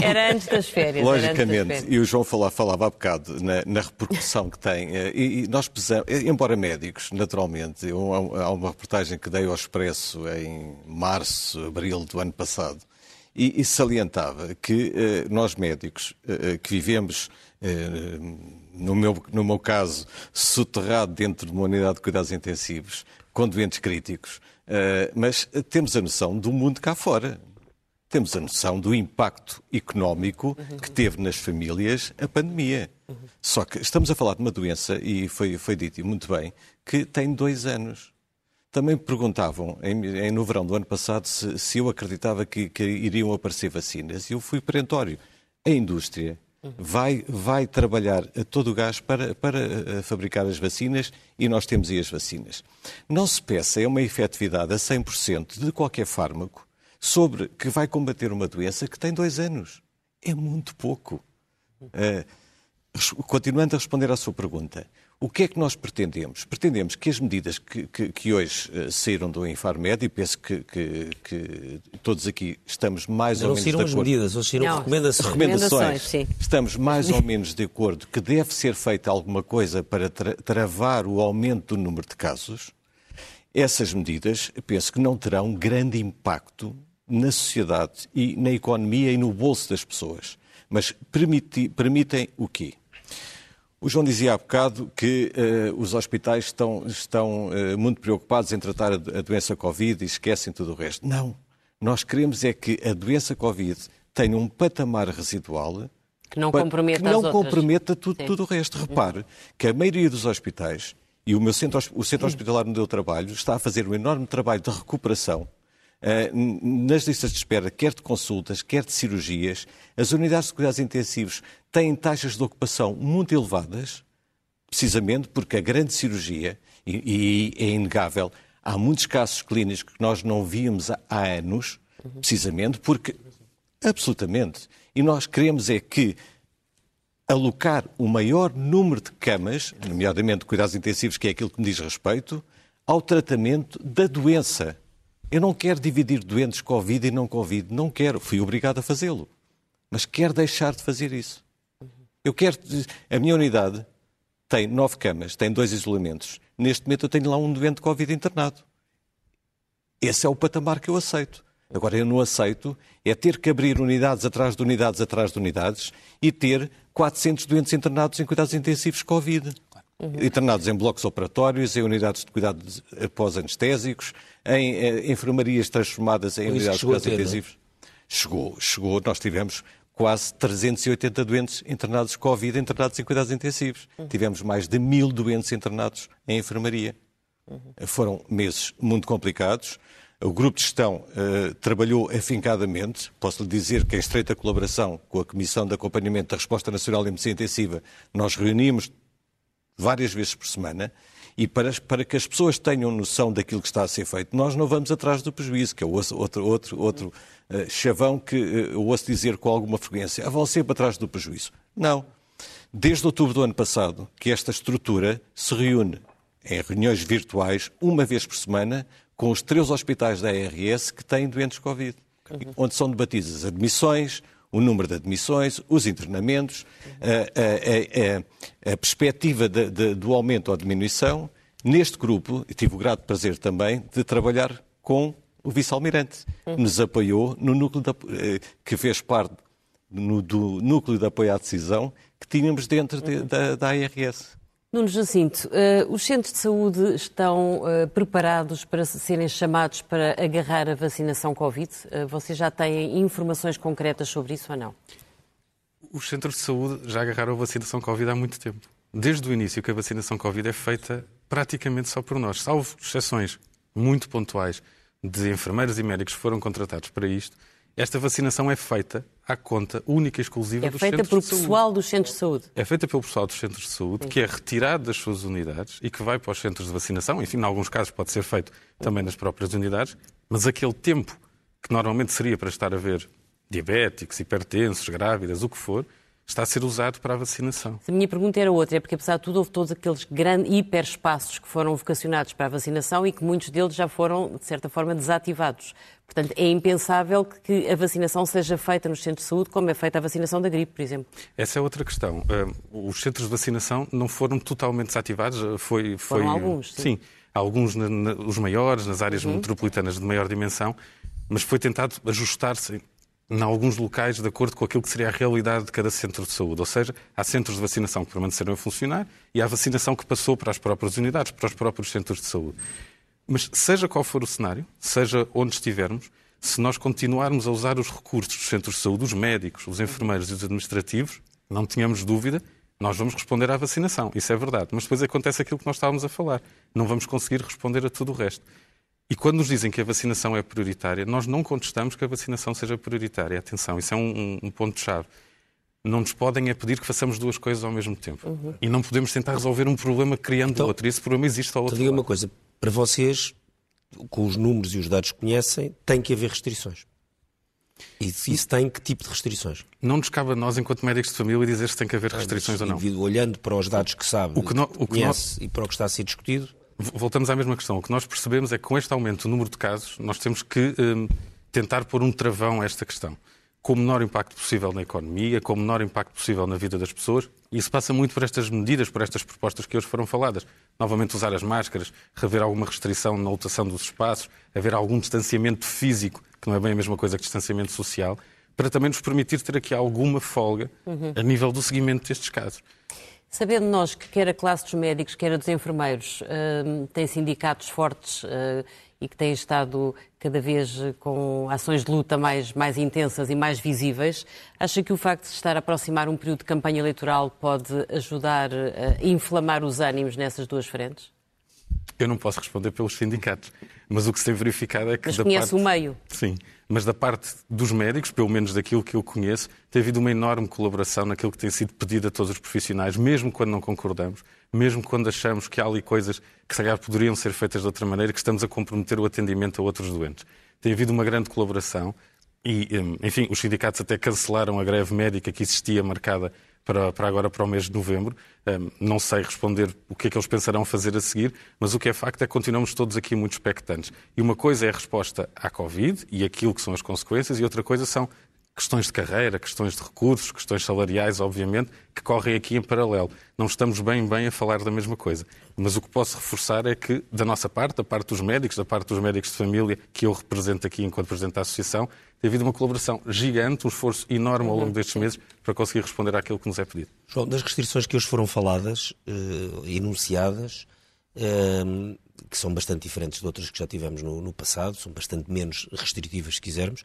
era antes das férias. antes das Logicamente, férias. e o João falava, falava há bocado na, na repercussão que tem, eh, e, e nós pesamos, embora médicos, naturalmente, eu- há uma reportagem que dei ao Expresso em março, abril do ano passado, e, e salientava que eh, nós médicos, eh, eh, que vivemos, eh, no, meu, no meu caso, soterrado dentro de uma unidade de cuidados intensivos, com doentes críticos, mas temos a noção do mundo cá fora temos a noção do impacto económico que teve nas famílias a pandemia. Só que estamos a falar de uma doença, e foi, foi dito e muito bem, que tem dois anos. Também me perguntavam, em, no verão do ano passado, se, se eu acreditava que, que iriam aparecer vacinas. E eu fui perentório. A indústria vai, vai trabalhar a todo o gás para, para eh, fabricar as vacinas e nós temos aí as vacinas. Não se peça, é uma efetividade a 100% de qualquer fármaco sobre que vai combater uma doença que tem dois anos. É muito pouco. Res- continuando a responder à sua pergunta, o que é que nós pretendemos? Pretendemos que as medidas que, que- que hoje eh, saíram do Infarmed, e penso que, que- que todos aqui estamos mais ou Não menos saíram de as acordo. medidas, hoje saíram Não. recomendações. Recomendações. Recomendações, sim. Estamos mais ou menos de acordo que deve ser feita alguma coisa para tra- travar o aumento do número de casos. Essas medidas, penso que não terão grande impacto na sociedade e na economia e no bolso das pessoas. Mas permiti- permitem o quê? O João dizia há bocado que eh, os hospitais estão, estão eh, muito preocupados em tratar a, a doença Covid e esquecem tudo o resto. Não. Nós queremos é que a doença Covid tenha um patamar residual Que não comprometa que não comprometa tudo, tudo o resto. Repare que a maioria dos hospitais, e o meu centro, o centro hospitalar onde eu trabalho, está a fazer um enorme trabalho de recuperação nas listas de espera, quer de consultas, quer de cirurgias. As unidades de cuidados intensivos têm taxas de ocupação muito elevadas, precisamente porque a grande cirurgia, e, e é inegável, há muitos casos clínicos que nós não víamos há, há anos, precisamente porque. Absolutamente. E nós queremos é que alocar o maior número de camas, nomeadamente cuidados intensivos, que é aquilo que me diz respeito, ao tratamento da doença. Eu não quero dividir doentes Covid e não Covid. Não quero. Fui obrigado a fazê-lo. Mas quero deixar de fazer isso. Eu quero. A minha unidade tem nove camas, tem dois isolamentos. Neste momento eu tenho lá um doente Covid internado. Esse é o patamar que eu aceito. Agora, eu não aceito é ter que abrir unidades atrás de unidades atrás de unidades e ter 400 doentes internados em cuidados intensivos Covid. Uhum. Internados em blocos operatórios, em unidades de cuidados pós-anestésicos, em, eh, enfermarias transformadas em unidades de cuidados ter, intensivos. Chegou, chegou. Nós tivemos quase 380 doentes internados Covid internados em cuidados intensivos. Uhum. Tivemos mais de mil doentes internados em enfermaria. Uhum. Foram meses muito complicados. O grupo de gestão uh, trabalhou afincadamente. Posso lhe dizer que, em estreita colaboração com a Comissão de Acompanhamento da Resposta Nacional em Medicina Intensiva, nós reunimos várias vezes por semana e para, para, que as pessoas tenham noção daquilo que está a ser feito, nós não vamos atrás do prejuízo, que é outro, outro, outro uh, chavão que uh, eu ouço dizer com alguma frequência. Ah, vão sempre atrás do prejuízo. Não. Desde outubro do ano passado, que esta estrutura se reúne em reuniões virtuais, uma vez por semana, com os três hospitais da ARS que têm doentes Covid, uhum. onde são debatidas as admissões, o número de admissões, os internamentos, a, a, a, a perspectiva de, de, do aumento ou diminuição. Neste grupo, tive o grato prazer também de trabalhar com o vice-almirante, que nos apoiou no núcleo de, eh, que fez parte no, do núcleo de apoio à decisão que tínhamos dentro de, da, da ARS. Nuno Jacinto, uh, os centros de saúde estão uh, preparados para serem chamados para agarrar a vacinação Covid? Uh, vocês já têm informações concretas sobre isso ou não? Os centros de saúde já agarraram a vacinação Covid há muito tempo. Desde o início que a vacinação Covid é feita praticamente só por nós, salvo exceções muito pontuais de enfermeiros e médicos que foram contratados para isto. Esta vacinação é feita à conta única e exclusiva é dos centros de saúde. É feita pelo pessoal dos centros de saúde? É feita pelo pessoal dos centros de saúde, Sim. que é retirado das suas unidades e que vai para os centros de vacinação. Enfim, em alguns casos pode ser feito também nas próprias unidades, mas aquele tempo que normalmente seria para estar a ver diabéticos, hipertensos, grávidas, o que for, está a ser usado para a vacinação. A minha pergunta era outra, é porque apesar de tudo houve todos aqueles grandes hiperespaços que foram vocacionados para a vacinação e que muitos deles já foram, de certa forma, desativados. Portanto, é impensável que a vacinação seja feita nos centros de saúde como é feita a vacinação da gripe, por exemplo. Essa é outra questão. Os centros de vacinação não foram totalmente desativados. Foi, foi... Foram alguns, sim. sim alguns na, na, os maiores, nas áreas uhum. metropolitanas de maior dimensão, mas foi tentado ajustar-se em alguns locais de acordo com aquilo que seria a realidade de cada centro de saúde. Ou seja, há centros de vacinação que permaneceram a funcionar e há vacinação que passou para as próprias unidades, para os próprios centros de saúde. Mas seja qual for o cenário, seja onde estivermos, se nós continuarmos a usar os recursos dos centros de saúde, os médicos, os enfermeiros e os administrativos, não tínhamos dúvida, nós vamos responder à vacinação. Isso é verdade. Mas depois acontece aquilo que nós estávamos a falar. Não vamos conseguir responder a tudo o resto. E quando nos dizem que a vacinação é prioritária, nós não contestamos que a vacinação seja prioritária. Atenção, isso é um, um ponto-chave. Não nos podem é pedir que façamos duas coisas ao mesmo tempo. Uhum. E não podemos tentar resolver um problema criando então, outro. E esse problema existe ao outro então, diga uma coisa. Para vocês, com os números e os dados que conhecem, tem que haver restrições. E isso tem que tipo de restrições? Não nos cabe a nós, enquanto médicos de família, dizer se tem que haver restrições ou não. Olhando para os dados que sabe, o que no, o que conhece e para o que está a ser discutido, Voltamos à mesma questão. O que nós percebemos é que com este aumento do número de casos, nós temos que um, tentar pôr um travão a esta questão. Com o menor impacto possível na economia, com o menor impacto possível na vida das pessoas. E isso passa muito por estas medidas, por estas propostas que hoje foram faladas. Novamente usar as máscaras, rever alguma restrição na lotação dos espaços, haver algum distanciamento físico, que não é bem a mesma coisa que distanciamento social, para também nos permitir ter aqui alguma folga uhum. a nível do seguimento destes casos. Sabendo nós que quer a classe dos médicos, quer a dos enfermeiros, uh, tem sindicatos fortes uh, e que têm estado cada vez com ações de luta mais, mais intensas e mais visíveis, acha que o facto de se estar a aproximar um período de campanha eleitoral pode ajudar a inflamar os ânimos nessas duas frentes? Eu não posso responder pelos sindicatos, mas o que se tem verificado é que. Mas conhece parte... o meio. Sim, mas da parte dos médicos, pelo menos daquilo que eu conheço, tem havido uma enorme colaboração naquilo que tem sido pedido a todos os profissionais, mesmo quando não concordamos, mesmo quando achamos que há ali coisas que se calhar poderiam ser feitas de outra maneira, que estamos a comprometer o atendimento a outros doentes. Tem havido uma grande colaboração e, hum, enfim, os sindicatos até cancelaram a greve médica que existia marcada para, para agora, para o mês de novembro. Um, não sei responder o que é que eles pensarão fazer a seguir, mas o que é facto é que continuamos todos aqui muito expectantes. E uma coisa é a resposta à Covid e aquilo que são as consequências, e outra coisa são questões de carreira, questões de recursos, questões salariais, obviamente, que correm aqui em paralelo. Não estamos bem, bem a falar da mesma coisa. Mas o que posso reforçar é que, da nossa parte, da parte dos médicos, da parte dos médicos de família, que eu represento aqui enquanto Presidente da Associação, tem havido uma colaboração gigante, um esforço enorme ao longo destes meses para conseguir responder àquilo que nos é pedido. João, das restrições que hoje foram faladas, uh, enunciadas, uh, que são bastante diferentes de outras que já tivemos no, no passado, são bastante menos restritivas, se quisermos.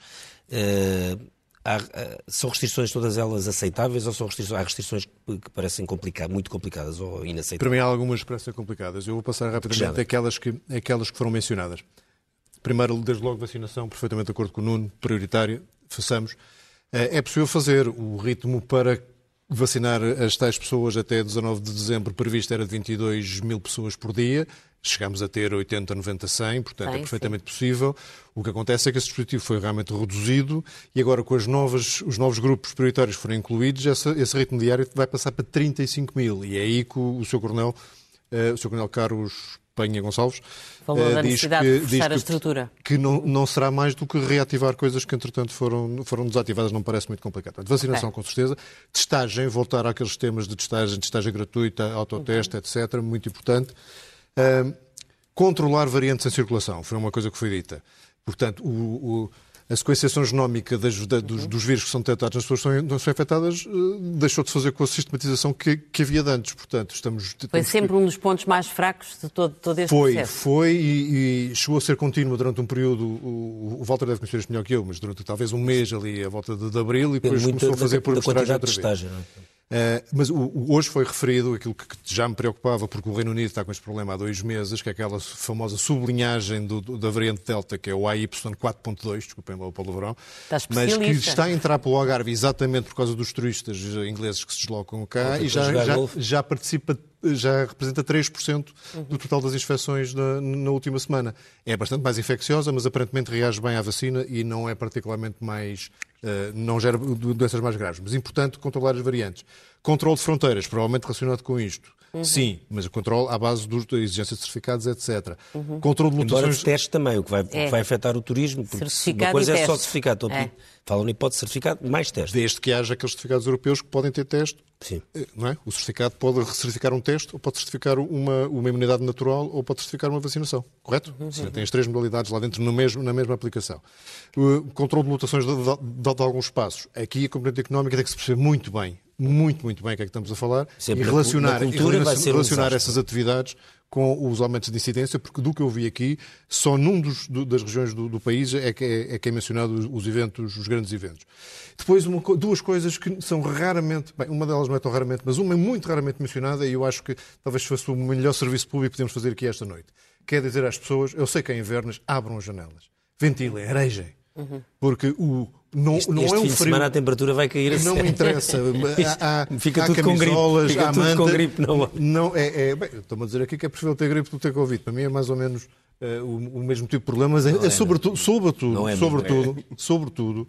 Uh, há, são restrições todas elas aceitáveis ou são restrições, há restrições que parecem complicar, muito complicadas ou inaceitáveis? Para mim há algumas que parecem complicadas. Eu vou passar rapidamente aquelas que, aquelas que foram mencionadas. Primeiro, desde logo, vacinação, perfeitamente de acordo com o Nuno, prioritário, façamos. É possível fazer o ritmo para vacinar as tais pessoas até 19 de dezembro previsto era de 22 mil pessoas por dia. Chegamos a ter 80, 90, 100, portanto sim, é perfeitamente sim. possível. O que acontece é que esse dispositivo foi realmente reduzido e agora com as novas, os novos grupos prioritários foram incluídos, essa, esse ritmo diário vai passar para 35 mil. E é aí que o, o Sr. Coronel, uh, o Sr. Coronel Carlos Penha Gonçalves Falou uh, da necessidade que, de reforçar a estrutura. Que, que não, não será mais do que reativar coisas que, entretanto, foram, foram desativadas, não parece muito complicado. Portanto, vacinação, okay. com certeza. Testagem, voltar àqueles temas de testagem, testagem gratuita, autoteste, uhum. etc., muito importante. Uh, controlar variantes em circulação, foi uma coisa que foi dita. Portanto, o, o a sequenciação genómica das, da, dos, dos, vírus que são detectados nas pessoas que não são infectadas uh, deixou de se fazer com a sistematização que, que havia de antes. Portanto, estamos, foi sempre que... um dos pontos mais fracos de todo, todo este foi, processo. Foi, e, e chegou a ser contínuo durante um período, o, o Walter deve conhecer isto melhor que eu, mas durante talvez um mês ali, à volta de, de abril, e depois começou a fazer por amostragem outra vez. Estágio, não é? Uh, mas o, o, hoje foi referido aquilo que, que, já me preocupava, porque o Reino Unido está com este problema há dois meses, que é aquela famosa sublinhagem do, do, da variante Delta, que é o AY4.2, desculpem lá o palavrão, mas que está a entrar pelo Algarve exatamente por causa dos turistas ingleses que se deslocam cá e já, já, já participa já representa 3% do total das infecções na, na, última semana. É bastante mais infecciosa, mas aparentemente reage bem à vacina e não é particularmente mais. Uh, não gera doenças mais graves. Mas é importante controlar as variantes. Controle de fronteiras, provavelmente relacionado com isto. Uhum. Sim, mas o controle à base dos, da exigência de certificados, etc. Uhum. Controle de mutações... Embora de teste também, o que vai, é. vai afetar o turismo, porque uma coisa é só certificado. É. Falam em hipótese de certificado, mais teste. Desde que haja aqueles certificados europeus que podem ter teste. Sim. Eh, não é? O certificado pode certificar um teste, ou pode certificar uma, uma imunidade natural, ou pode certificar uma vacinação. Correto? Uhum. Sim, tem as três modalidades lá dentro no mesmo, na mesma aplicação. O controle de mutações de, de, de, alguns espaços. Aqui a componente económica tem que se perceber muito bem muito, muito bem o que é que estamos a falar Sempre e relacionar, na, na e relacionar, um essas atividades com os aumentos de incidência, porque do que eu vi aqui, só num dos, do, das regiões do, do, país é que é, é, que é mencionado os eventos, os grandes eventos. Depois, uma, duas coisas que são raramente, bem, uma delas não é tão raramente, mas uma é muito raramente mencionada e eu acho que talvez fosse o melhor serviço público que podemos fazer aqui esta noite. Quer dizer às pessoas, eu sei que é inverno, abram as janelas, ventilem, arejem, uhum. porque o, não, este, não este é um fim de frio. semana a temperatura vai cair a Não me interessa. Há, Fica há tudo com gripe. Fica tudo manta. com gripe, não Não, é, é, bem, estou-me a dizer aqui que é preferível ter gripe do que ter Covid. Para mim é mais ou menos uh, o, o, mesmo tipo de problema, mas é, é, é sobretudo, sobretudo, é sobretudo, é. sobretudo uh,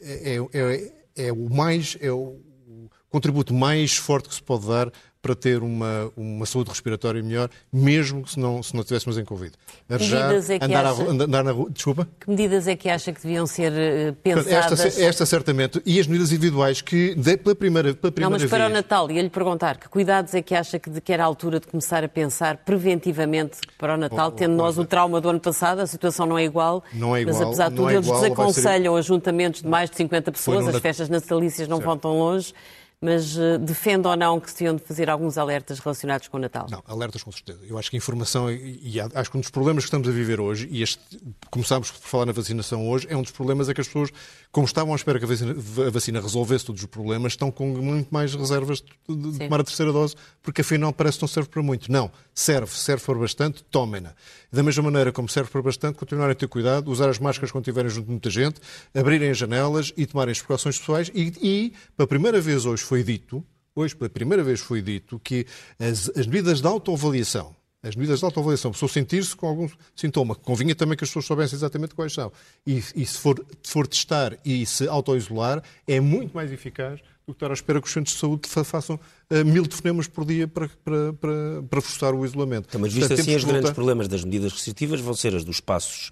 é, é, é, o mais, é o contributo mais forte que se pode dar para ter uma, uma saúde respiratória melhor, mesmo se não, se não tivéssemos em Covid. É andar, acha... a, andar na rua. Desculpa? Que medidas é que acha que deviam ser eh, pensadas? Esta, esta certamente. E as medidas individuais que, de, pela primeira, pela primeira Não, mas para vez... o Natal, ia-lhe perguntar, que cuidados é que acha que, de, que era a altura de começar a pensar preventivamente para o Natal, Bom, tendo nós o trauma do ano passado, a situação não é igual. Não é igual. Mas apesar de tudo, é eles igual, desaconselham ser... ajuntamentos de mais de 50 pessoas, as festas natalícias não certo. vão tão longe mas uh, defende ou não que se de fazer alguns alertas relacionados com o Natal? Não, alertas com certeza. Eu acho que a informação, e, e acho que um dos problemas que estamos a viver hoje, e este, começámos por falar na vacinação hoje, é um dos problemas é que as pessoas, como estavam à espera que a vacina, a vacina resolvesse todos os problemas, estão com muito mais reservas de, tomar a terceira dose, porque afinal parece que não serve para muito. Não, serve, serve para bastante, tomem-na. Da mesma maneira como serve para bastante, continuarem a ter cuidado, usar as máscaras quando estiverem junto de muita gente, abrirem as janelas e tomarem as precauções pessoais. E, e pela primeira vez hoje foi dito, hoje pela primeira vez foi dito, que as, as medidas de autoavaliação, as medidas de autoavaliação, a pessoa sentir-se com algum sintoma, convinha também que as pessoas soubessem exatamente quais são. E, e se for, for testar e se autoisolar, é muito mais eficaz do que estar à espera que os centros de saúde façam uh, mil telefonemas por dia para, para, para, para forçar o isolamento. Então, mas visto Portanto, assim, os grandes problemas das medidas restritivas vão ser as dos espaços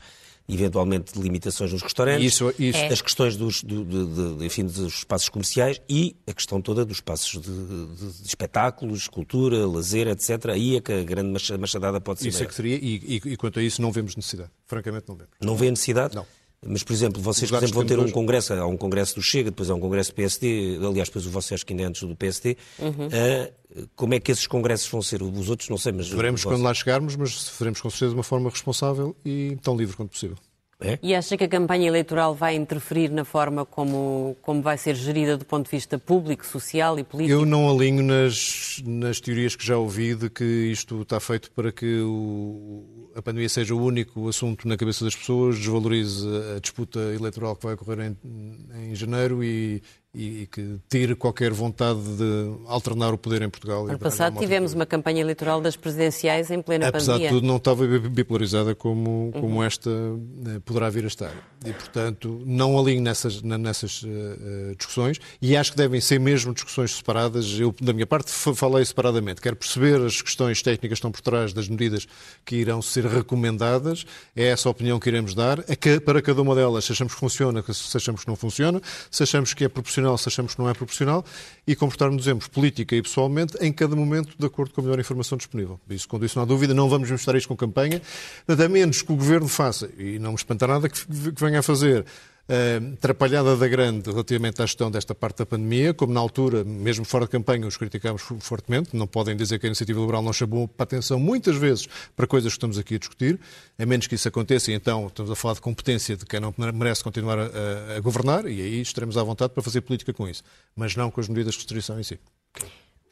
eventualmente de limitações nos restaurantes, Isso- isso- as questões dos, do- de- de- enfim, dos espaços comerciais e a questão toda dos espaços de, de- espetáculos, cultura, lazer, etc. Aí é que a grande macha- machadada pode ser Isso é maior. que seria, e, e- e quanto a isso não vemos necessidade. Francamente não vemos. Não vê necessidade? Não. Mas, por exemplo, vocês, por exemplo, vão ter um hoje- congresso, há um congresso do Chega, depois há um congresso do PSD, aliás, depois o vosso acho que ainda é antes do PSD. Uhum. Ah, como é que esses congressos vão ser? Os outros não sei, mas... Veremos quando lá chegarmos, mas faremos com certeza de uma forma responsável e tão livre quanto possível. É? E acha que a campanha eleitoral vai interferir na forma como, como vai ser gerida do ponto de vista público, social e político? Eu não alinho nas, nas teorias que já ouvi de que isto está feito para que o- a pandemia seja o único assunto na cabeça das pessoas, desvalorize a disputa eleitoral que vai ocorrer em, em janeiro e, e que tire qualquer vontade de alternar o poder em Portugal. Ano passado tivemos uma campanha eleitoral das presidenciais em plena Apesar pandemia. de tudo, não estava bi- bipolarizada como, como esta eh, poderá vir a estar. E, portanto, não alinho nessas, nessas eh, discussões e acho que devem ser mesmo discussões separadas. Eu, da minha parte, fa- falei separadamente. Quero perceber as questões técnicas que estão por trás das medidas que irão ser recomendadas. É essa a opinião que iremos dar. Para cada uma delas, se achamos que funciona, se achamos que não funciona, se achamos que é proporcional, se achamos que não é proporcional e comportar-nos política e pessoalmente em cada momento de acordo com a melhor informação disponível. Isso, quando isso não há dúvida, não vamos misturar isto com campanha, a menos que o Governo faça, e não me espanta nada que venha a fazer, eh, atrapalhada da grande relativamente à gestão desta parte da pandemia, como na altura, mesmo fora de campanha, os criticámos fortemente. Não podem dizer que a iniciativa liberal não chamou para atenção muitas vezes para coisas que estamos aqui a discutir, a menos que isso aconteça, e então estamos a falar de competência de quem não merece continuar a- a governar, e aí estaremos à vontade para fazer política com isso, mas não com as medidas de restrição em si.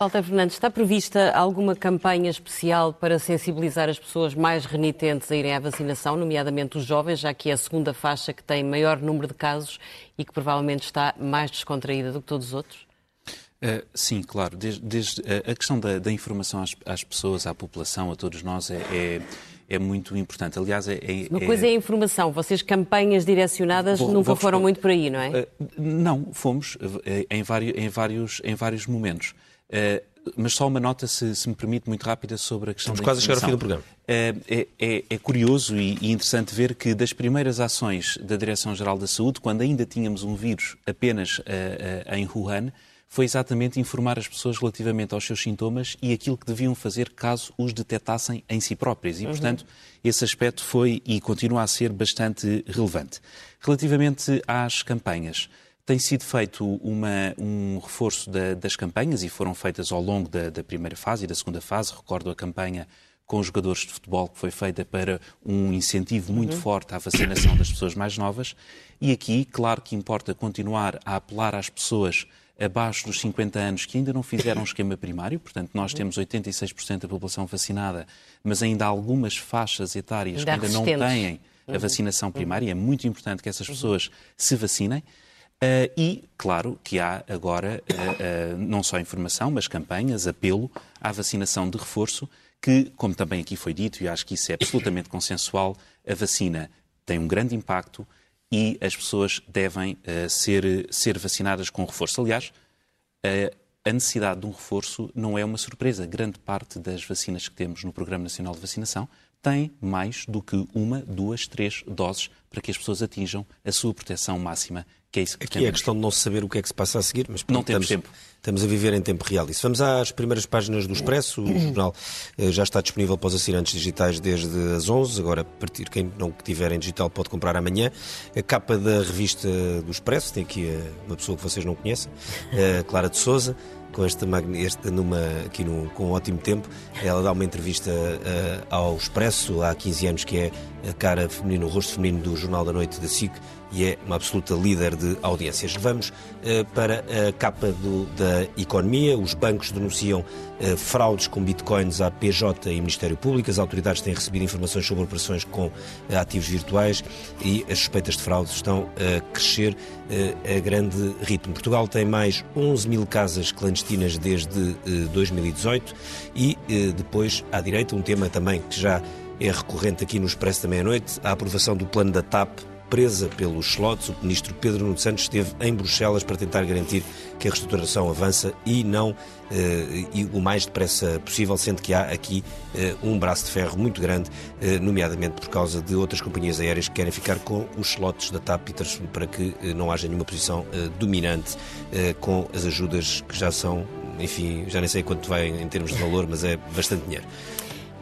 Walter Fernandes, está prevista alguma campanha especial para sensibilizar as pessoas mais renitentes a irem à vacinação, nomeadamente os jovens, já que é a segunda faixa que tem maior número de casos e que provavelmente está mais descontraída do que todos os outros? Uh, sim, claro. Desde, desde- a- a questão da, da informação às, às pessoas, à população, a todos nós, é, é, é muito importante. Aliás, é. é- Uma coisa é a informação. Vocês, campanhas direcionadas, Vou- nunca foram muito por aí, não é? Uh, não, fomos uh, em, vários, em, vários, em vários momentos. Uh, mas só uma nota, se, se me permite, muito rápida sobre a questão Estamos da quase a chegar ao fim do programa. É, é- é- é curioso e, e interessante ver que das primeiras ações da Direção-Geral da Saúde, quando ainda tínhamos um vírus apenas uh, uh, em Wuhan, foi exatamente informar as pessoas relativamente aos seus sintomas e aquilo que deviam fazer caso os detectassem em si próprias. E, portanto, esse aspecto foi e continua a ser bastante relevante. Relativamente às campanhas, tem sido feito uma- um reforço da- das campanhas e foram feitas ao longo da, da primeira fase e da segunda fase. Recordo a campanha com os jogadores de futebol que foi feita para um incentivo muito forte à vacinação das pessoas mais novas. E aqui, claro que importa continuar a apelar às pessoas abaixo dos 50 anos que ainda não fizeram um esquema primário, portanto, nós temos 86% da população vacinada, mas ainda há algumas faixas etárias Ainda que ainda não têm a vacinação primária. e É muito importante que essas pessoas se vacinem. Uh, e, claro, que há agora uh, uh, não só informação, mas campanhas, apelo à vacinação de reforço, que, como também aqui foi dito, e acho que isso é absolutamente consensual, a vacina tem um grande impacto e as pessoas devem ser, ser vacinadas com reforço. Aliás, a necessidade de um reforço não é uma surpresa. Grande parte das vacinas que temos no Programa Nacional de Vacinação tem mais do que uma, duas, três doses para que as pessoas atinjam a sua proteção máxima, que é isso que Aqui é a questão de não saber o que é que se passa a seguir, mas Não temos estamos, tempo. estamos a viver em tempo real. Se vamos às primeiras páginas do Expresso, o jornal eh, já está disponível para os assinantes digitais desde as 11, agora a partir quem não tiver em digital pode comprar amanhã. A capa da revista do Expresso, tem aqui eh, uma pessoa que vocês não conhecem, eh, Clara de Souza, com esta, numa, aqui no, com um ótimo tempo. Ela dá uma entrevista eh, ao Expresso há 15 anos, que é a cara feminina, o rosto feminino do Jornal da Noite da SIC e é uma absoluta líder de audiências. Vamos eh, para a capa do- da economia. Os bancos denunciam eh, fraudes com bitcoins à PJ e Ministério Público. As autoridades têm recebido informações sobre operações com eh, ativos virtuais e as suspeitas de fraude estão a crescer a grande ritmo. Portugal tem mais 11 mil casas clandestinas desde eh, 2018 e depois, à direita, um tema também que já é recorrente aqui no Expresso da Meia-Noite, a aprovação do plano da TAP presa pelos slots. O ministro Pedro Nuno Santos esteve em Bruxelas para tentar garantir que a reestruturação avança e não eh, e o mais depressa possível, sendo que há aqui eh, um braço de ferro muito grande, eh, nomeadamente por causa de outras companhias aéreas que querem ficar com os slots da TAP Peters para que não haja nenhuma posição dominante com as ajudas que já são enfim, já nem sei quanto vai em termos de valor, mas é bastante dinheiro.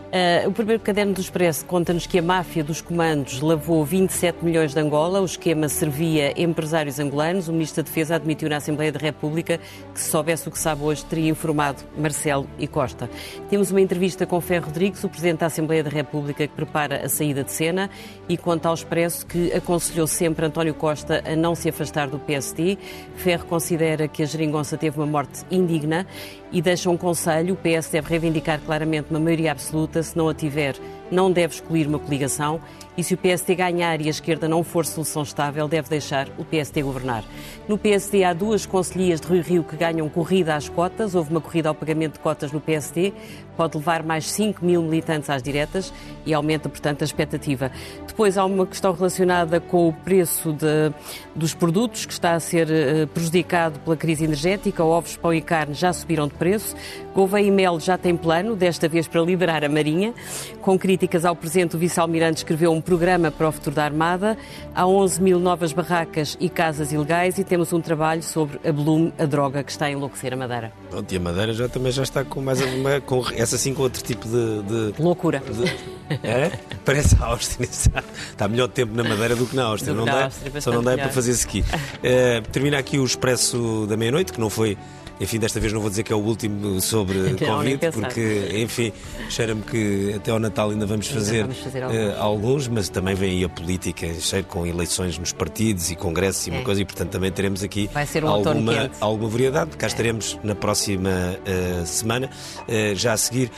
Uh, o primeiro caderno do Expresso conta-nos que a máfia dos comandos lavou 27 milhões de Angola. O esquema servia empresários angolanos. O Ministro da Defesa admitiu na Assembleia da República que, se soubesse o que sabe hoje, teria informado Marcelo e Costa. Temos uma entrevista com Ferro Rodrigues, o Presidente da Assembleia da República, que prepara a saída de cena e conta ao Expresso que aconselhou sempre António Costa a não se afastar do PSD. Ferro considera que a geringonça teve uma morte indigna e deixa um conselho: o PS deve reivindicar claramente uma maioria absoluta. Se não a tiver, não deve escolher uma coligação e se o PSD ganhar e a esquerda não for solução estável, deve deixar o PSD governar. No PSD há duas conselhias de Rio Rio que ganham corrida às cotas. Houve uma corrida ao pagamento de cotas no PSD, pode levar mais 5 mil militantes às diretas e aumenta, portanto, a expectativa. Depois há uma questão relacionada com o preço de, dos produtos, que está a ser uh, prejudicado pela crise energética. Ovos, pão e carne já subiram de preço. Gouveia e Mel já tem plano, desta vez para liberar a Marinha. Com críticas ao presente, o vice-almirante escreveu um programa para o futuro da Armada. Há 11 mil novas barracas e casas ilegais e temos um trabalho sobre a Bloom, a droga que está a enlouquecer a Madeira. E a Madeira já também já está com mais uma, com, essa sim com outro tipo de... de Loucura. De, é? Parece a Áustria. Está melhor tempo na Madeira do que na Áustria. não dá, Áustria, só não dá para fazer ski. Uh, termina aqui o Expresso da Meia-Noite, que não foi enfim, desta vez não vou dizer que é o último sobre não, Covid, porque, enfim, cheira-me que até ao Natal ainda vamos fazer, vamos fazer alguns. Uh, alguns. mas também vem aí a política, cheio com eleições nos partidos e congressos e é. uma coisa, e portanto também teremos aqui um alguma, alguma variedade. Cá é. estaremos na próxima uh, semana. Uh, já a seguir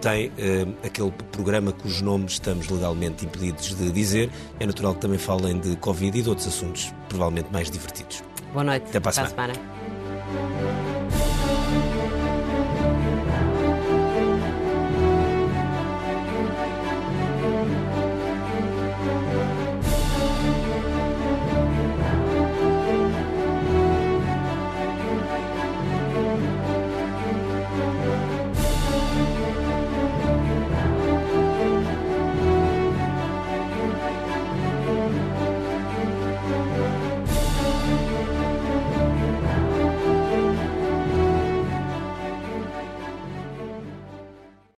tem aquele programa cujo nome estamos legalmente impedidos de dizer. É natural que também falem de Covid e de outros assuntos, provavelmente mais divertidos. Boa noite. Até para a semana. semana.